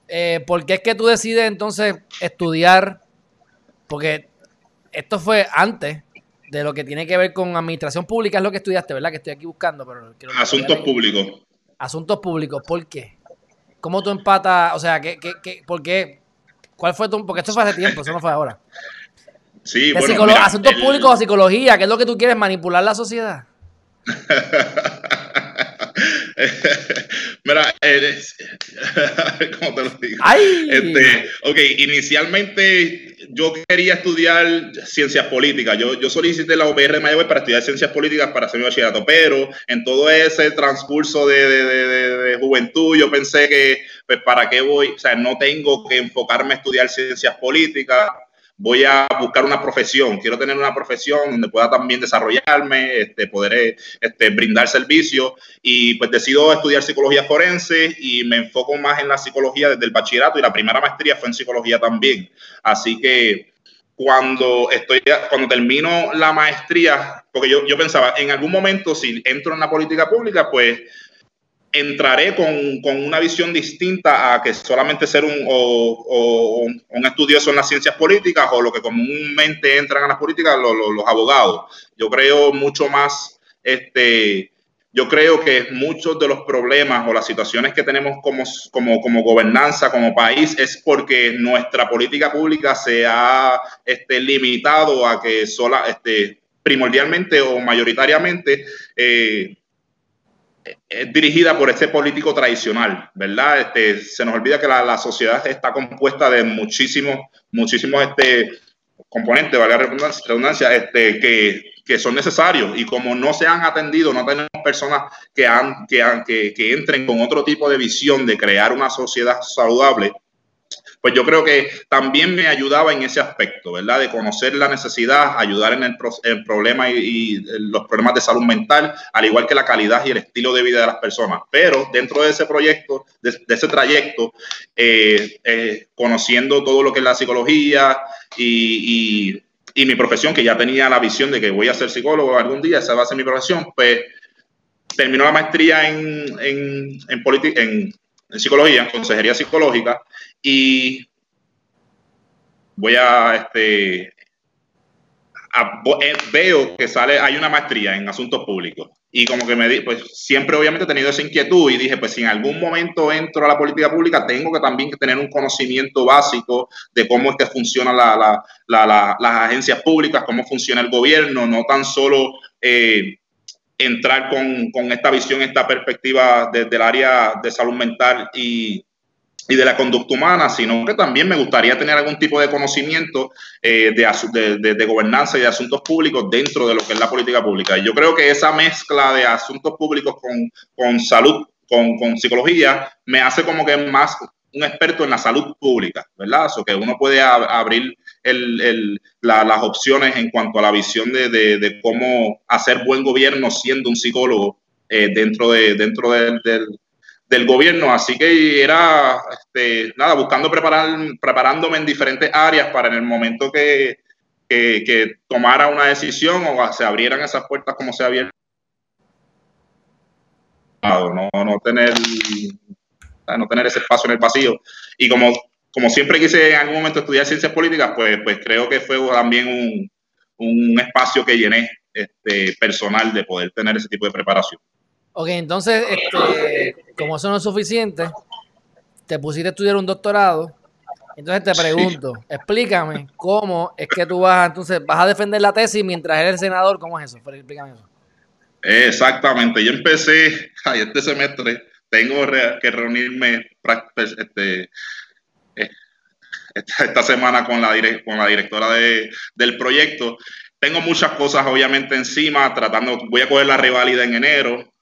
eh, ¿por qué es que tú decides entonces estudiar? Porque esto fue antes de lo que tiene que ver con administración pública, es lo que estudiaste, ¿verdad? Que estoy aquí buscando. pero Asuntos públicos. Asuntos públicos, ¿por qué? ¿Cómo tú empatas? O sea, ¿qué, qué, qué, ¿por qué? ¿Cuál fue tu...? Porque esto fue hace tiempo, eso no fue ahora. Sí, bueno, Asuntos públicos o psicología, ¿qué es lo que tú quieres? ¿Manipular la sociedad? Mira, eres, ¿cómo te lo digo? Este, ok, inicialmente yo quería estudiar ciencias políticas. Yo, yo solicité la UPR de Mayagüez para estudiar ciencias políticas para hacer mi bachillerato, pero en todo ese transcurso de, de, juventud yo pensé que, pues, ¿para qué voy? O sea, no tengo que enfocarme a estudiar ciencias políticas voy a buscar una profesión, quiero tener una profesión donde pueda también desarrollarme, este, poder este, brindar servicios y pues decido estudiar psicología forense y me enfoco más en la psicología desde el bachillerato y la primera maestría fue en psicología también. Así que cuando estoy cuando termino la maestría, porque yo, yo pensaba, en algún momento si entro en la política pública, pues entraré con, con, una visión distinta a que solamente ser un, un estudioso en las ciencias políticas o lo que comúnmente entran a las políticas los abogados. Yo creo mucho más, este, yo creo que muchos de los problemas o las situaciones que tenemos como, como, como gobernanza, como país, es porque nuestra política pública se ha este, limitado a que sola, este, primordialmente o mayoritariamente, eh, es dirigida por este político tradicional, ¿verdad? Este, se nos olvida que la, sociedad está compuesta de muchísimos, muchísimos este, componentes, valga la redundancia, este, que, que, son necesarios y como no se han atendido, no tenemos personas que, han, que, que, que entren con otro tipo de visión de crear una sociedad saludable, pues yo creo que también me ayudaba en ese aspecto, ¿verdad? De conocer la necesidad, ayudar en el, problema y, los problemas de salud mental, al igual que la calidad y el estilo de vida de las personas. Pero dentro de ese proyecto, de, ese trayecto, eh, eh, conociendo todo lo que es la psicología y, mi profesión, que ya tenía la visión de que voy a ser psicólogo algún día, esa va a ser mi profesión, pues terminó la maestría en, en psicología, en consejería psicológica, y voy a, este, eh, veo que sale, hay una maestría en asuntos públicos. Y como que me di, pues siempre obviamente he tenido esa inquietud y dije, pues si en algún momento entro a la política pública, tengo que también tener un conocimiento básico de cómo es que funcionan la, las agencias públicas, cómo funciona el gobierno, no tan solo eh, entrar con, con, esta visión, esta perspectiva desde el área de salud mental y, y de la conducta humana, sino que también me gustaría tener algún tipo de conocimiento eh, de, de, de, gobernanza y de asuntos públicos dentro de lo que es la política pública. Y yo creo que esa mezcla de asuntos públicos con, con salud, con, con, psicología, me hace como que más un experto en la salud pública, ¿verdad? O que uno puede abrir las opciones en cuanto a la visión de, cómo hacer buen gobierno siendo un psicólogo eh, dentro, de, dentro del, gobierno. Así que era, este, nada, buscando preparar, preparándome en diferentes áreas para en el momento que, que, tomara una decisión o se abrieran esas puertas como se abierto. No, no tener no tener ese espacio en el pasillo. Y como, como siempre quise en algún momento estudiar ciencias políticas, pues, pues creo que fue también un, un espacio que llené este, personal de poder tener ese tipo de preparación. Ok, entonces, este, como eso no es suficiente, te pusiste a estudiar un doctorado. Entonces te pregunto, explícame cómo es que tú vas, entonces vas a defender la tesis mientras eres senador, ¿cómo es eso? Explícame eso. Exactamente, yo empecé este semestre tengo que reunirme pues, este, eh, esta, semana con la, con la directora de, del proyecto. Tengo muchas cosas obviamente encima, tratando, voy a coger la reválida en enero,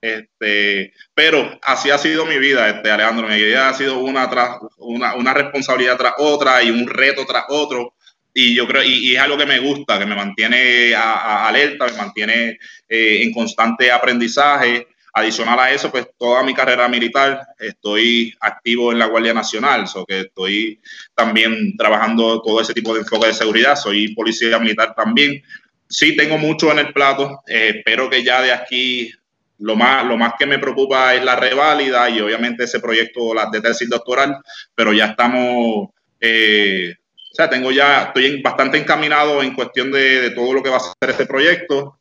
este, pero así ha sido mi vida, este, Alejandro. Mi vida ha sido una, tras, una, una responsabilidad tras otra y un reto tras otro. Y yo creo, y, es algo que me gusta, que me mantiene alerta, me mantiene eh, en constante aprendizaje. Adicional a eso, pues toda mi carrera militar estoy activo en la Guardia Nacional, so que estoy también trabajando todo ese tipo de enfoque de seguridad, soy policía militar también. Sí tengo mucho en el plato, eh, espero que ya de aquí lo más, lo más que me preocupa es la reválida y obviamente ese proyecto de tesis doctoral, pero ya estamos, eh, o sea, tengo ya, estoy bastante encaminado en cuestión de, de todo lo que va a ser este proyecto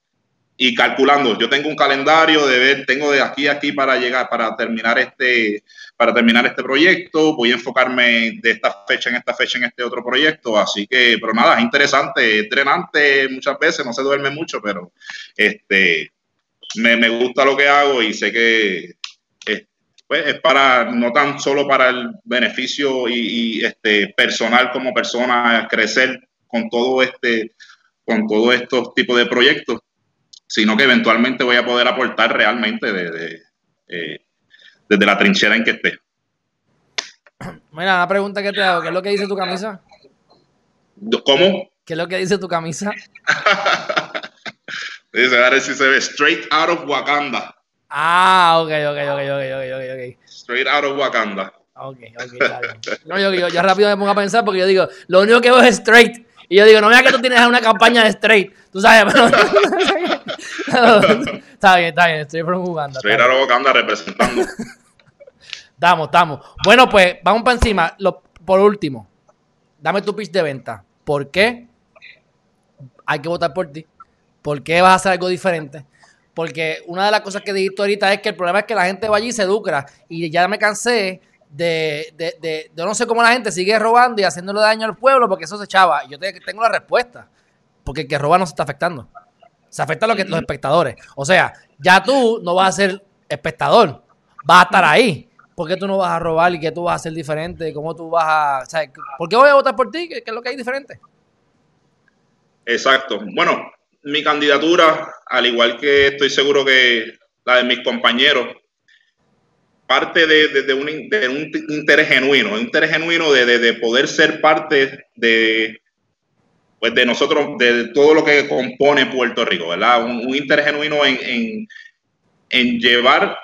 y calculando, yo tengo un calendario de ver, tengo de aquí a aquí para llegar, para terminar este, para terminar este proyecto, voy a enfocarme de esta fecha en esta fecha en este otro proyecto, así que, pero nada, es interesante, es drenante muchas veces, no se duerme mucho, pero este, me, me gusta lo que hago y sé que es, pues, es para, no tan solo para el beneficio y, y este, personal como persona, crecer con todo este, con todos estos tipos de proyectos, sino que eventualmente voy a poder aportar realmente desde, eh, desde la trinchera en que esté. Mira, una pregunta que te hago, ¿qué es lo que dice tu camisa? ¿Cómo? ¿Qué es lo que dice tu camisa? dice, a ver si se ve straight out of Wakanda. Ah, ok, ok, ok, ok, ok, ok. Straight out of Wakanda. Ok, ok, no, yo, yo, yo, rápido me pongo a pensar porque yo digo, lo único que veo es straight. Y yo digo, no vea que tú tienes una campaña de straight. Tú sabes, pero... está bien, está bien, estoy jugando. Estoy Wakanda representando. estamos, estamos. Bueno, pues vamos para encima. por último, dame tu pitch de venta. ¿Por qué hay que votar por ti? ¿Por qué vas a hacer algo diferente? Porque una de las cosas que dijiste ahorita es que el problema es que la gente va allí y se lucra. Y ya me cansé de, de, de, no sé cómo la gente sigue robando y haciéndole daño al pueblo porque eso se echaba. Yo tengo la respuesta. Porque el que roba no se está afectando. Se afecta a lo que, los espectadores. O sea, ya tú no vas a ser espectador, vas a estar ahí. ¿Por qué tú no vas a robar y qué tú vas a hacer diferente? ¿Cómo tú vas a...? ¿Por qué voy a votar por ti? ¿Qué, es lo que hay diferente? Exacto. Bueno, mi candidatura, al igual que estoy seguro que la de mis compañeros, parte de, un, interés genuino, un interés genuino de, poder ser parte de, pues de nosotros, de todo lo que compone Puerto Rico, ¿verdad? Un, interés genuino en, en, llevar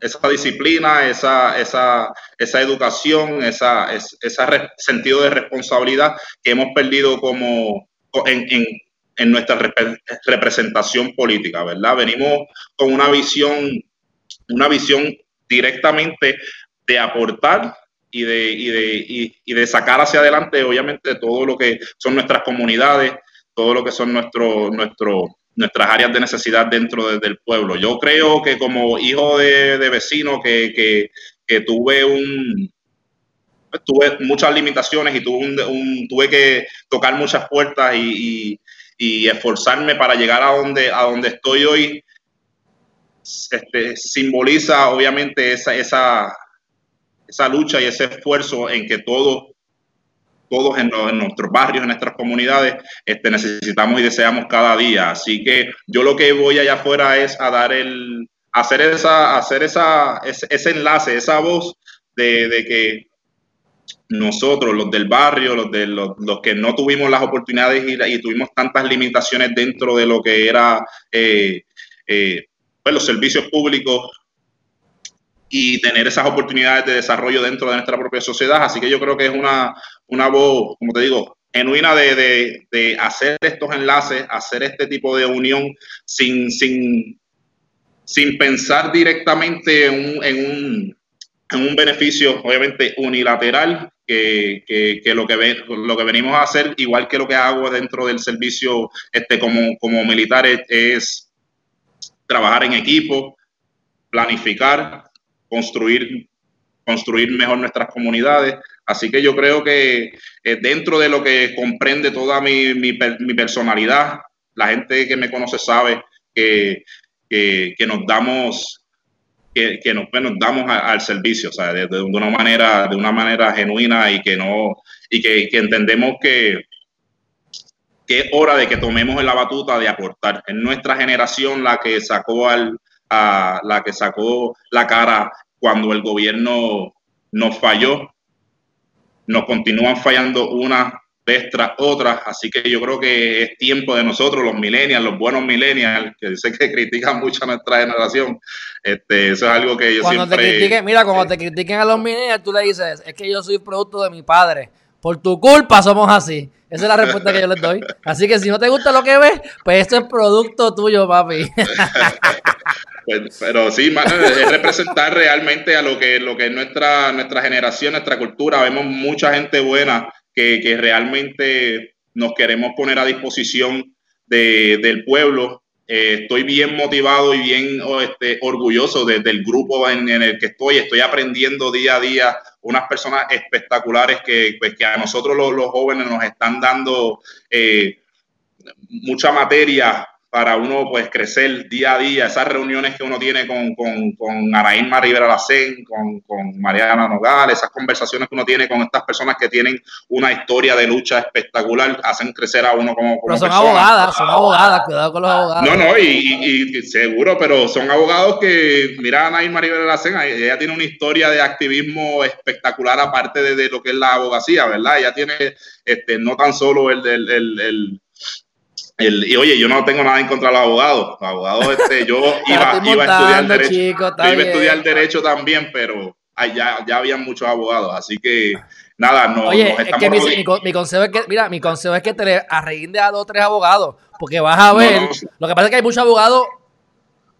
esa disciplina, esa, esa, esa educación, esa, ese sentido de responsabilidad que hemos perdido como en nuestra representación política, ¿verdad? Venimos con una visión una visión directamente de aportar y de, y de, y, de sacar hacia adelante, obviamente, todo lo que son nuestras comunidades, todo lo que son nuestro, nuestro, nuestras áreas de necesidad dentro del pueblo. Yo creo que como hijo de, vecino que, tuve un tuve muchas limitaciones y tuve, un, tuve que tocar muchas puertas y, esforzarme para llegar a donde, a donde estoy hoy, este, simboliza obviamente esa, esa, esa lucha y ese esfuerzo en que todos, todos en, nuestros barrios, en nuestras comunidades, este, necesitamos y deseamos cada día. Así que yo lo que voy allá afuera es a dar el, hacer esa, hacer esa, ese, enlace, esa voz de, que nosotros, los del barrio, los, de, los, que no tuvimos las oportunidades y, tuvimos tantas limitaciones dentro de lo que era eh, eh, pues, los servicios públicos y tener esas oportunidades de desarrollo dentro de nuestra propia sociedad. Así que yo creo que es una, una voz, como te digo, genuina de, de, hacer estos enlaces, hacer este tipo de unión sin, sin, sin pensar directamente en un, en un, un beneficio, obviamente, unilateral, que, que, lo, que lo que venimos a hacer, igual que lo que hago dentro del servicio este, como, como militar, es trabajar en equipo, planificar, construir, construir mejor nuestras comunidades. Así que yo creo que eh, dentro de lo que comprende toda mi, mi, personalidad, la gente que me conoce sabe que, que, nos damos que, nos, pues, nos, damos al servicio, o sea, de, una manera, de una manera genuina y que no, y que, entendemos que, que es hora de que tomemos la batuta de aportar. En nuestra generación la que sacó al, a, la que sacó la cara cuando el gobierno nos falló, nos continúan fallando una vez tras otra, así que yo creo que es tiempo de nosotros, los millennials, los buenos millennials, que sé que critican mucho a nuestra generación, este, eso es algo que yo cuando siempre... Te critiquen, mira, cuando te critiquen a los millennials, tú le dices, es que yo soy producto de mi padre, por tu culpa somos así. Esa es la respuesta que yo les doy. Así que si no te gusta lo que ves, pues esto es producto tuyo, papi. Pues, pero sí, es representar realmente a lo que, lo que es nuestra, nuestra generación, nuestra cultura. Vemos mucha gente buena que, realmente nos queremos poner a disposición de, del pueblo. Eh, estoy bien motivado y bien oh, este, orgulloso del grupo en, el que estoy. Estoy aprendiendo día a día unas personas espectaculares que, pues, que a nosotros los, los, jóvenes nos están dando eh, mucha materia para uno pues crecer día a día, esas reuniones que uno tiene con, con, con Araín Rivera Lacén, con, con Mariana Nogales, esas conversaciones que uno tiene con estas personas que tienen una historia de lucha espectacular, hacen crecer a uno como, como pero son abogadas, son abogadas, cuidado con los abogados. No, no, y, y, seguro, pero son abogados que, mira, Anaín Rivera Lacén, ella tiene una historia de activismo espectacular aparte de, de, lo que es la abogacía, ¿verdad? Ella tiene este, no tan solo el, el, el y oye, yo no tengo nada en contra de los abogados. Los abogados, este, yo iba, iba, a estudiar derecho. iba a estudiar derecho también, pero ya, ya habían muchos abogados, así que nada, no. Oye, es que mi, consejo es que, mira, mi consejo es que te arreguinde a dos o tres abogados, porque vas a ver. Lo que pasa es que hay muchos abogados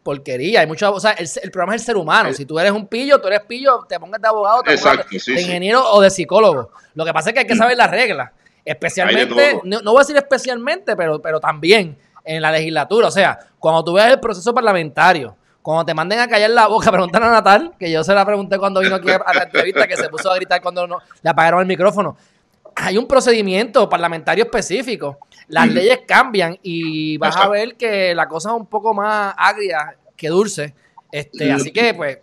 porquería. Hay muchos, o sea, el, el, programa es el ser humano. Si tú eres un pillo, tú eres pillo, te pongas de abogado, te pongas de, ingeniero o de psicólogo. Lo que pasa es que hay que saber las reglas. Especialmente, no, voy a decir especialmente, pero, pero también en la legislatura. O sea, cuando tú veas el proceso parlamentario, cuando te manden a callar la boca, preguntar a Natal, que yo se la pregunté cuando vino aquí a la entrevista, que se puso a gritar cuando no, le apagaron el micrófono. Hay un procedimiento parlamentario específico. Las mm. leyes cambian y vas a ver que la cosa es un poco más agria que dulce Este, así que, pues,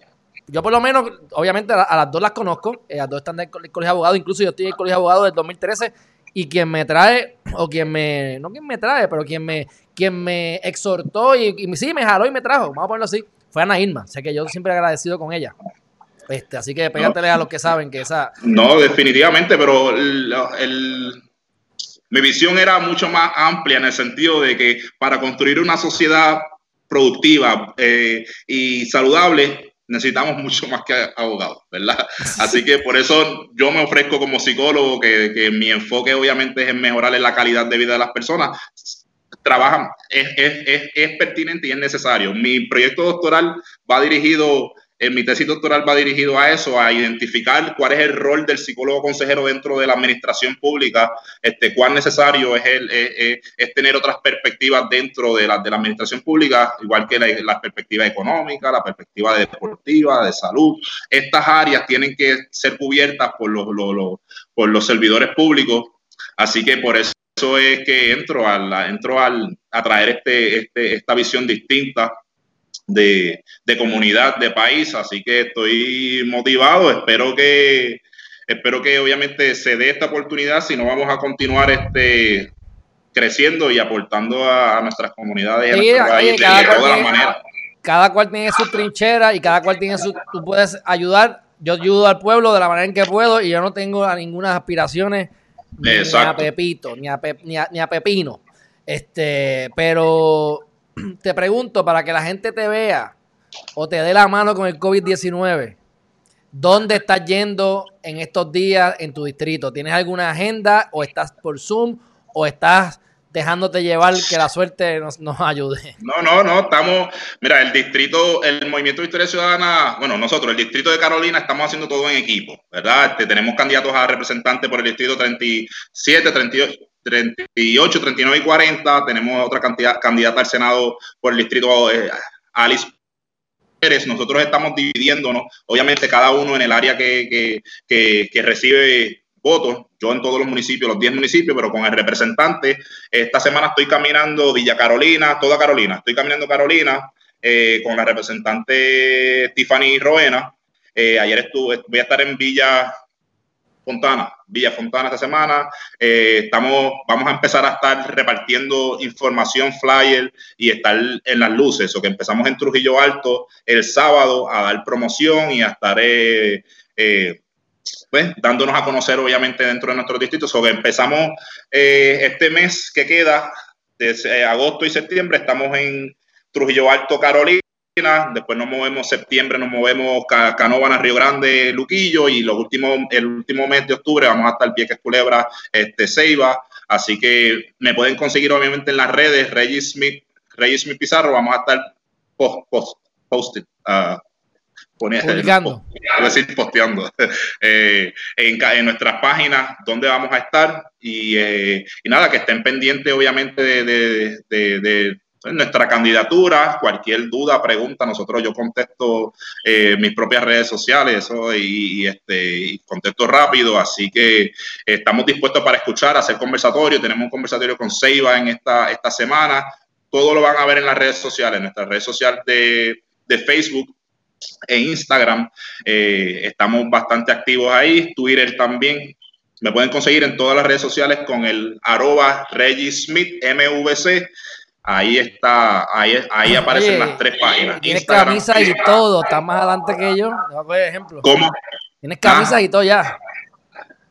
yo por lo menos, obviamente a, las dos las conozco, eh, las dos están en el colegio de abogados, incluso yo estoy en el colegio de abogados del 2013 y quien me trae, o quien me, no quien me trae, pero quien me, quien me exhortó y, y sí, me jaló y me trajo, vamos a ponerlo así, fue Ana Irma, sé que yo siempre agradecido con ella. Este, así que pégatele a los que saben que esa... No, definitivamente, pero el, mi visión era mucho más amplia en el sentido de que para construir una sociedad productiva eh, y saludable necesitamos mucho más que abogados, ¿verdad? Así que por eso yo me ofrezco como psicólogo, que, mi enfoque obviamente es en mejorar la calidad de vida de las personas. Trabajan, es, es, es pertinente y es necesario. Mi proyecto doctoral va dirigido en mi tesis doctoral va dirigido a eso, a identificar cuál es el rol del psicólogo consejero dentro de la administración pública, este, cuán necesario es, el, es, tener otras perspectivas dentro de la, de la administración pública, igual que la, perspectiva económica, la perspectiva deportiva, de salud. Estas áreas tienen que ser cubiertas por los, por los servidores públicos, así que por eso es que entro, a, entro al, a traer este, este, esta visión distinta de, comunidad, de país, así que estoy motivado, espero que, espero que obviamente se dé esta oportunidad, si no vamos a continuar este creciendo y aportando a, nuestras comunidades y a país de, todas las maneras. Cada cual tiene su trinchera y cada cual tiene su, tú puedes ayudar, yo ayudo al pueblo de la manera en que puedo y yo no tengo ninguna aspiraciones ni a Pepito, ni a, ni ni a Pepino. Este, pero te pregunto, para que la gente te vea o te dé la mano con el COVID-19, ¿dónde estás yendo en estos días en tu distrito? ¿Tienes alguna agenda o estás por Zoom o estás dejándote llevar que la suerte nos, ayude. No, no, no, estamos, mira, el distrito, el Movimiento de Historia Ciudadana, bueno, nosotros, el distrito de Carolina, estamos haciendo todo en equipo, ¿verdad? Este, tenemos candidatos a representantes por el distrito 37, 38, 38, 39 y 40. Tenemos otra cantidad, candidata al Senado por el distrito eh, Alice Pérez. Nosotros estamos dividiéndonos, obviamente, cada uno en el área que, recibe votos. Yo en todos los municipios, los 10 municipios, pero con el representante. Esta semana estoy caminando Villa Carolina, toda Carolina. Estoy caminando Carolina eh, con la representante Tiffany Roena. Eh, ayer estuve, voy a estar en Villa Fontana, Villa Fontana esta semana. Eh, estamos, vamos a empezar a estar repartiendo información, flyer y estar en las luces. O que empezamos en Trujillo Alto el sábado a dar promoción y a estar eh, eh, pues, dándonos a conocer, obviamente, dentro de nuestro distrito. O que empezamos este mes que queda, de agosto y septiembre, estamos en Trujillo Alto, Carolina después nos movemos septiembre, nos movemos Canóvana, Río Grande, Luquillo y los últimos, el último mes de octubre vamos a estar Vieques Culebra, este, Ceiba, así que me pueden conseguir obviamente en las redes, Regis Smith, Regis Smith Pizarro, vamos a estar post, post, posted, uh, Publicando. decir, posteando. Eh, en, en, nuestras páginas donde vamos a estar. Y, eh, y nada, que estén pendientes obviamente de, de nuestra candidatura, cualquier duda, pregunta, nosotros yo contesto eh, mis propias redes sociales y, este, contesto rápido, así que estamos dispuestos para escuchar, hacer conversatorio, tenemos un conversatorio con Seiba en esta, esta semana, todo lo van a ver en las redes sociales, en nuestra red social de, Facebook e Instagram, eh, estamos bastante activos ahí, Twitter también, me pueden conseguir en todas las redes sociales con el arroba Smith MVC. Ahí está, ahí, ahí aparecen las tres páginas. Tienes camisa y todo, está más adelante que yo. Por ejemplo. ¿Cómo? Tienes camisa y todo ya.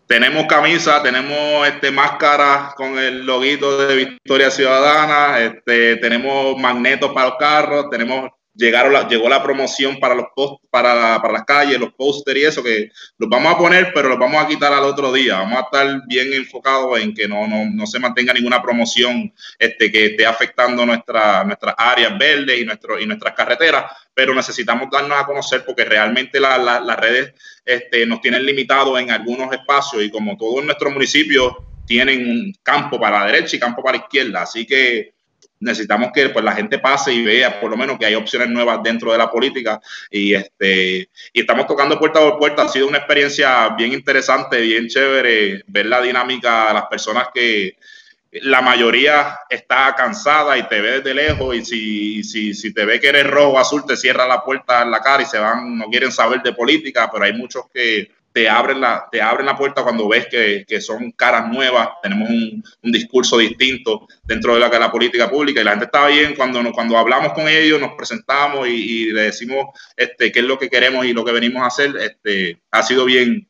Tenemos camisa, tenemos este máscara con el loguito de Victoria Ciudadana, este, tenemos magnetos para los carros, tenemos llegaron la, llegó la promoción para los post, para, para las calles, los pósteres y eso, que los vamos a poner, pero los vamos a quitar al otro día. Vamos a estar bien enfocados en que no, no, no se mantenga ninguna promoción este, que esté afectando nuestra, nuestras áreas verdes y, nuestro, y nuestras carreteras, pero necesitamos darnos a conocer porque realmente las redes este, nos tienen limitados en algunos espacios y como todos nuestros municipios tienen un campo para la derecha y campo para la izquierda, así que necesitamos que pues, la gente pase y vea por lo menos que hay opciones nuevas dentro de la política. Y este y estamos tocando puerta por puerta. Ha sido una experiencia bien interesante bien chévere ver la dinámica de las personas que, la mayoría está cansada y te ve desde lejos. Y si, si, si te ve que eres rojo o azul te cierra la puerta en la cara y se van, no quieren saber de política, pero hay muchos que te abren la, te abren la puerta cuando ves que, que son caras nuevas, tenemos un, discurso distinto dentro de la, de la política pública y la gente está bien cuando, cuando hablamos con ellos, nos presentamos y, y, le decimos este, qué es lo que queremos y lo que venimos a hacer, este, ha sido bien,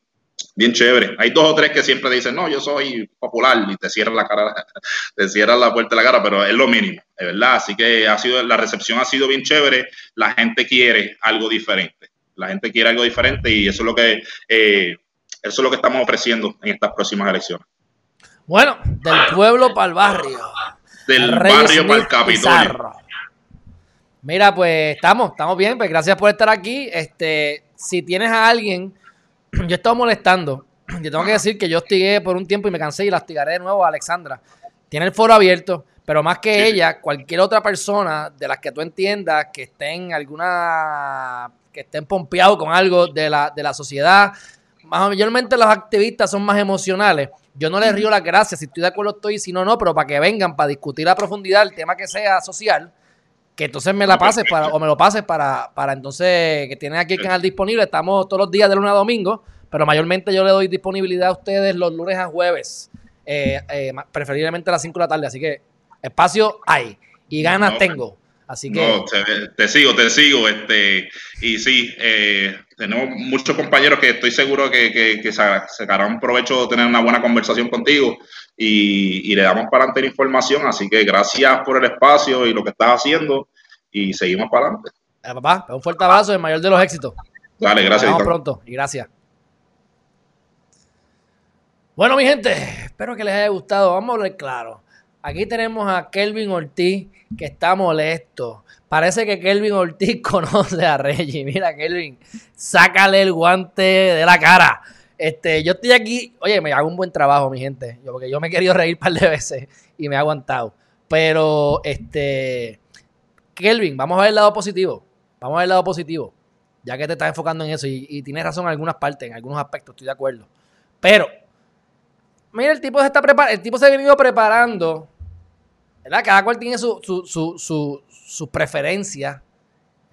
bien chévere. Hay dos o tres que siempre dicen, no, yo soy popular y te cierran la cara, te cierran la puerta de la cara, pero es lo mínimo, es verdad. Así que ha sido, la recepción ha sido bien chévere. La gente quiere algo diferente. La gente quiere algo diferente y eso es lo que, eh, eso es lo que estamos ofreciendo en estas próximas elecciones. Bueno, del pueblo para el barrio. Del barrio para el Capitolio. Mira, pues estamos, estamos bien, pues gracias por estar aquí. Este, si tienes a alguien yo he estado molestando. Yo tengo que decir que yo hostigué por un tiempo y me cansé y la hostigaré de nuevo a Alexandra. Tiene el foro abierto, pero más que ella, cualquier otra persona de las que tú entiendas que estén alguna. Que estén pompeados con algo de la, de la sociedad. Mayormente los activistas son más emocionales. Yo no les río las gracias, si estoy de acuerdo estoy, si no, no, pero para que vengan, para discutir a profundidad el tema que sea social, que entonces me la pases para, o me lo pases para, para entonces que tienen aquí el canal disponible. Estamos todos los días de lunes a domingo, pero mayormente yo le doy disponibilidad a ustedes los lunes a jueves, eh, eh, preferiblemente a las 5 de la tarde. Así que espacio hay y ganas tengo. Así que. No, te, te, sigo, te sigo. Este, y sí, eh, tenemos muchos compañeros que estoy seguro que, que, que sacarán provecho de tener una buena conversación contigo y, y, le damos para adelante la información. Así que gracias por el espacio y lo que estás haciendo y seguimos para adelante. Eh, papá, un fuerte abrazo, el mayor de los éxitos. Dale, gracias. Nos vemos pronto y gracias. Bueno, mi gente, espero que les haya gustado. Vamos a hablar claro. Aquí tenemos a Kelvin Ortiz que está molesto. Parece que Kelvin Ortiz conoce a Reggie. Mira, Kelvin, sácale el guante de la cara. Este, yo estoy aquí, oye, me hago un buen trabajo, mi gente. Yo, porque yo me he querido reír un par de veces y me he aguantado. Pero, este, Kelvin, vamos a ver el lado positivo. Vamos a ver el lado positivo. Ya que te estás enfocando en eso y, y tienes razón en algunas partes, en algunos aspectos, estoy de acuerdo. Pero, mira, el tipo se está preparando, el tipo se ha venido preparando. ¿Verdad? Cada cual tiene su, su, su, su, su preferencia.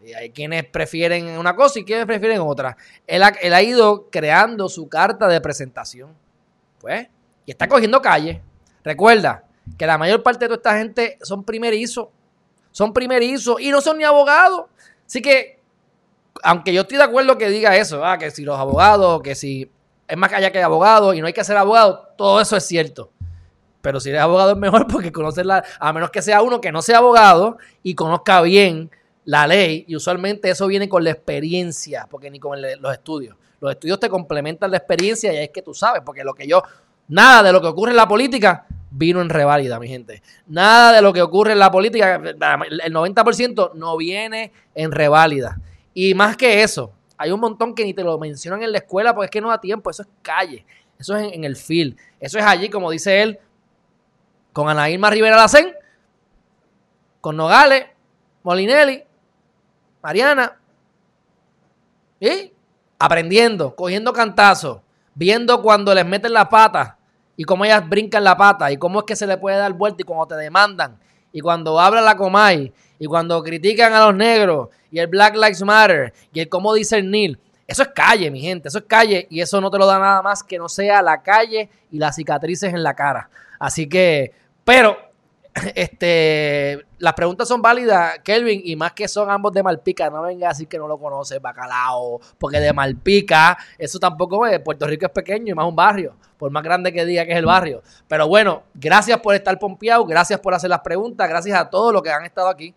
Y hay quienes prefieren una cosa y quienes prefieren otra. Él ha, él ha ido creando su carta de presentación. Pues, y está cogiendo calle. Recuerda que la mayor parte de toda esta gente son primerizos. Son primerizos y no son ni abogados. Así que, aunque yo estoy de acuerdo que diga eso, ¿verdad? que si los abogados, que si es más allá que abogado y no hay que ser abogado, todo eso es cierto. Pero si eres abogado es mejor porque conoces la, a menos que sea uno que no sea abogado y conozca bien la ley, y usualmente eso viene con la experiencia, porque ni con los estudios. Los estudios te complementan la experiencia y es que tú sabes, porque lo que yo, nada de lo que ocurre en la política vino en reválida, mi gente. Nada de lo que ocurre en la política, el 90% no viene en reválida. Y más que eso, hay un montón que ni te lo mencionan en la escuela porque es que no da tiempo, eso es calle, eso es en, el field, eso es allí, como dice él, con Ana Irma Rivera Lacén, con Nogales, Molinelli, Mariana, ¿y? aprendiendo, cogiendo cantazos, viendo cuando les meten la pata y cómo ellas brincan la pata y cómo es que se le puede dar vuelta y cuando te demandan y cuando habla la Comay y cuando critican a los negros y el Black Lives Matter y el cómo Neil. Eso es calle, mi gente, eso es calle y eso no te lo da nada más que no sea la calle y las cicatrices en la cara. Así que, pero, este, las preguntas son válidas, Kelvin, y más que son ambos de Malpica, no venga a decir que no lo conoces, bacalao, porque de Malpica, eso tampoco es, Puerto Rico es pequeño y más un barrio, por más grande que diga que es el barrio. Pero bueno, gracias por estar pompeado, gracias por hacer las preguntas, gracias a todos los que han estado aquí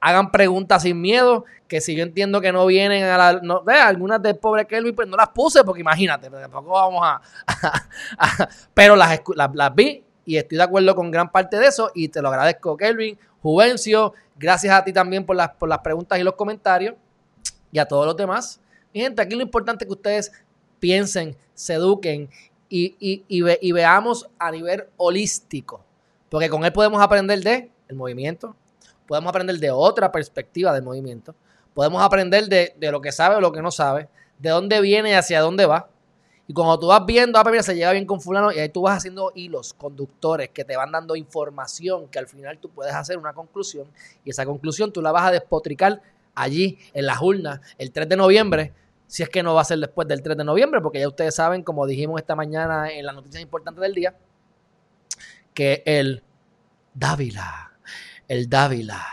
hagan preguntas sin miedo, que si yo entiendo que no vienen a la... No, ve, algunas del pobre Kelvin, pues no las puse, porque imagínate, tampoco vamos a... a, a pero las, las, las, vi y estoy de acuerdo con gran parte de eso y te lo agradezco, Kelvin, Juvencio, gracias a ti también por las, por las preguntas y los comentarios y a todos los demás. Mi gente, aquí lo importante es que ustedes piensen, se eduquen y, y veamos a nivel holístico, porque con él podemos aprender de el movimiento, podemos aprender de otra perspectiva del movimiento, podemos aprender de, de, lo que sabe o lo que no sabe, de dónde viene y hacia dónde va. Y cuando tú vas viendo, ah, pues mira, se lleva bien con fulano, y ahí tú vas haciendo hilos conductores que te van dando información que al final tú puedes hacer una conclusión. Y esa conclusión tú la vas a despotricar allí en las urnas el 3 de noviembre, si es que no va a ser después del 3 de noviembre, porque ya ustedes saben, como dijimos esta mañana en las noticias importantes del día, que el Dávila, el Dávila,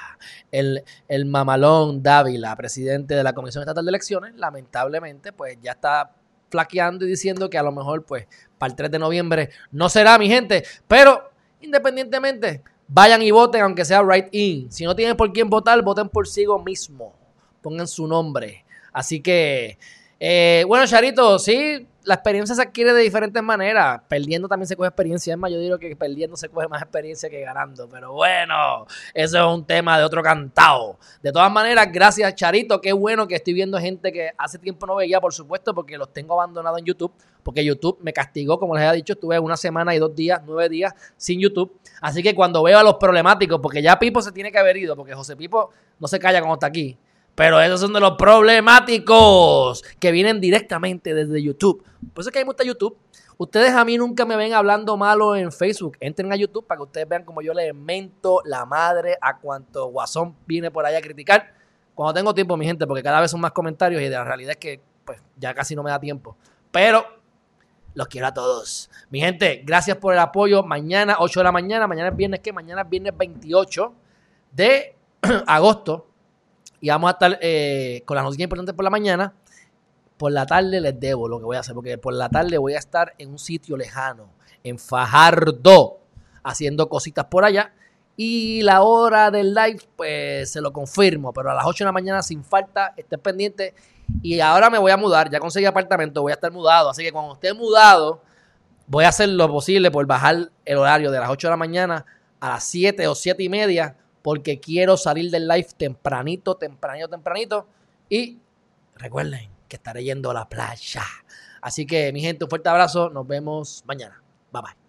el, el mamalón Dávila, presidente de la Comisión Estatal de Elecciones, lamentablemente, pues ya está flaqueando y diciendo que a lo mejor, pues, para el 3 de noviembre no será, mi gente. Pero, independientemente, vayan y voten, aunque sea right in. Si no tienen por quién votar, voten por sí mismo. Pongan su nombre. Así que, eh, bueno, Charito, sí, la experiencia se adquiere de diferentes maneras. Perdiendo también se coge experiencia. Es más, yo digo que perdiendo se coge más experiencia que ganando. Pero bueno, eso es un tema de otro cantado. De todas maneras, gracias, Charito. Qué bueno que estoy viendo gente que hace tiempo no veía, por supuesto, porque los tengo abandonados en YouTube. Porque YouTube me castigó, como les había dicho, estuve una semana y dos días, nueve días sin YouTube. Así que cuando veo a los problemáticos, porque ya Pipo se tiene que haber ido, porque José Pipo no se calla cuando está aquí. Pero esos son de los problemáticos que vienen directamente desde YouTube. Por eso es que a mí me gusta YouTube. Ustedes a mí nunca me ven hablando malo en Facebook. Entren a YouTube para que ustedes vean como yo le mento la madre a cuanto Guasón viene por ahí a criticar. Cuando tengo tiempo, mi gente, porque cada vez son más comentarios y la realidad es que pues ya casi no me da tiempo. Pero los quiero a todos. Mi gente, gracias por el apoyo. Mañana, 8 de la mañana. Mañana es viernes, ¿qué? Mañana es viernes 28 de agosto y vamos a estar eh, con las noticias importantes por la mañana. Por la tarde les debo lo que voy a hacer, porque por la tarde voy a estar en un sitio lejano, en Fajardo, haciendo cositas por allá. Y la hora del live, pues se lo confirmo, pero a las 8 de la mañana sin falta, estén pendientes. Y ahora me voy a mudar, ya conseguí apartamento, voy a estar mudado. Así que cuando esté mudado, voy a hacer lo posible por bajar el horario de las 8 de la mañana a las 7 o 7 y media porque quiero salir del live tempranito, tempranito, tempranito. Y recuerden que estaré yendo a la playa. Así que, mi gente, un fuerte abrazo. Nos vemos mañana. Bye bye.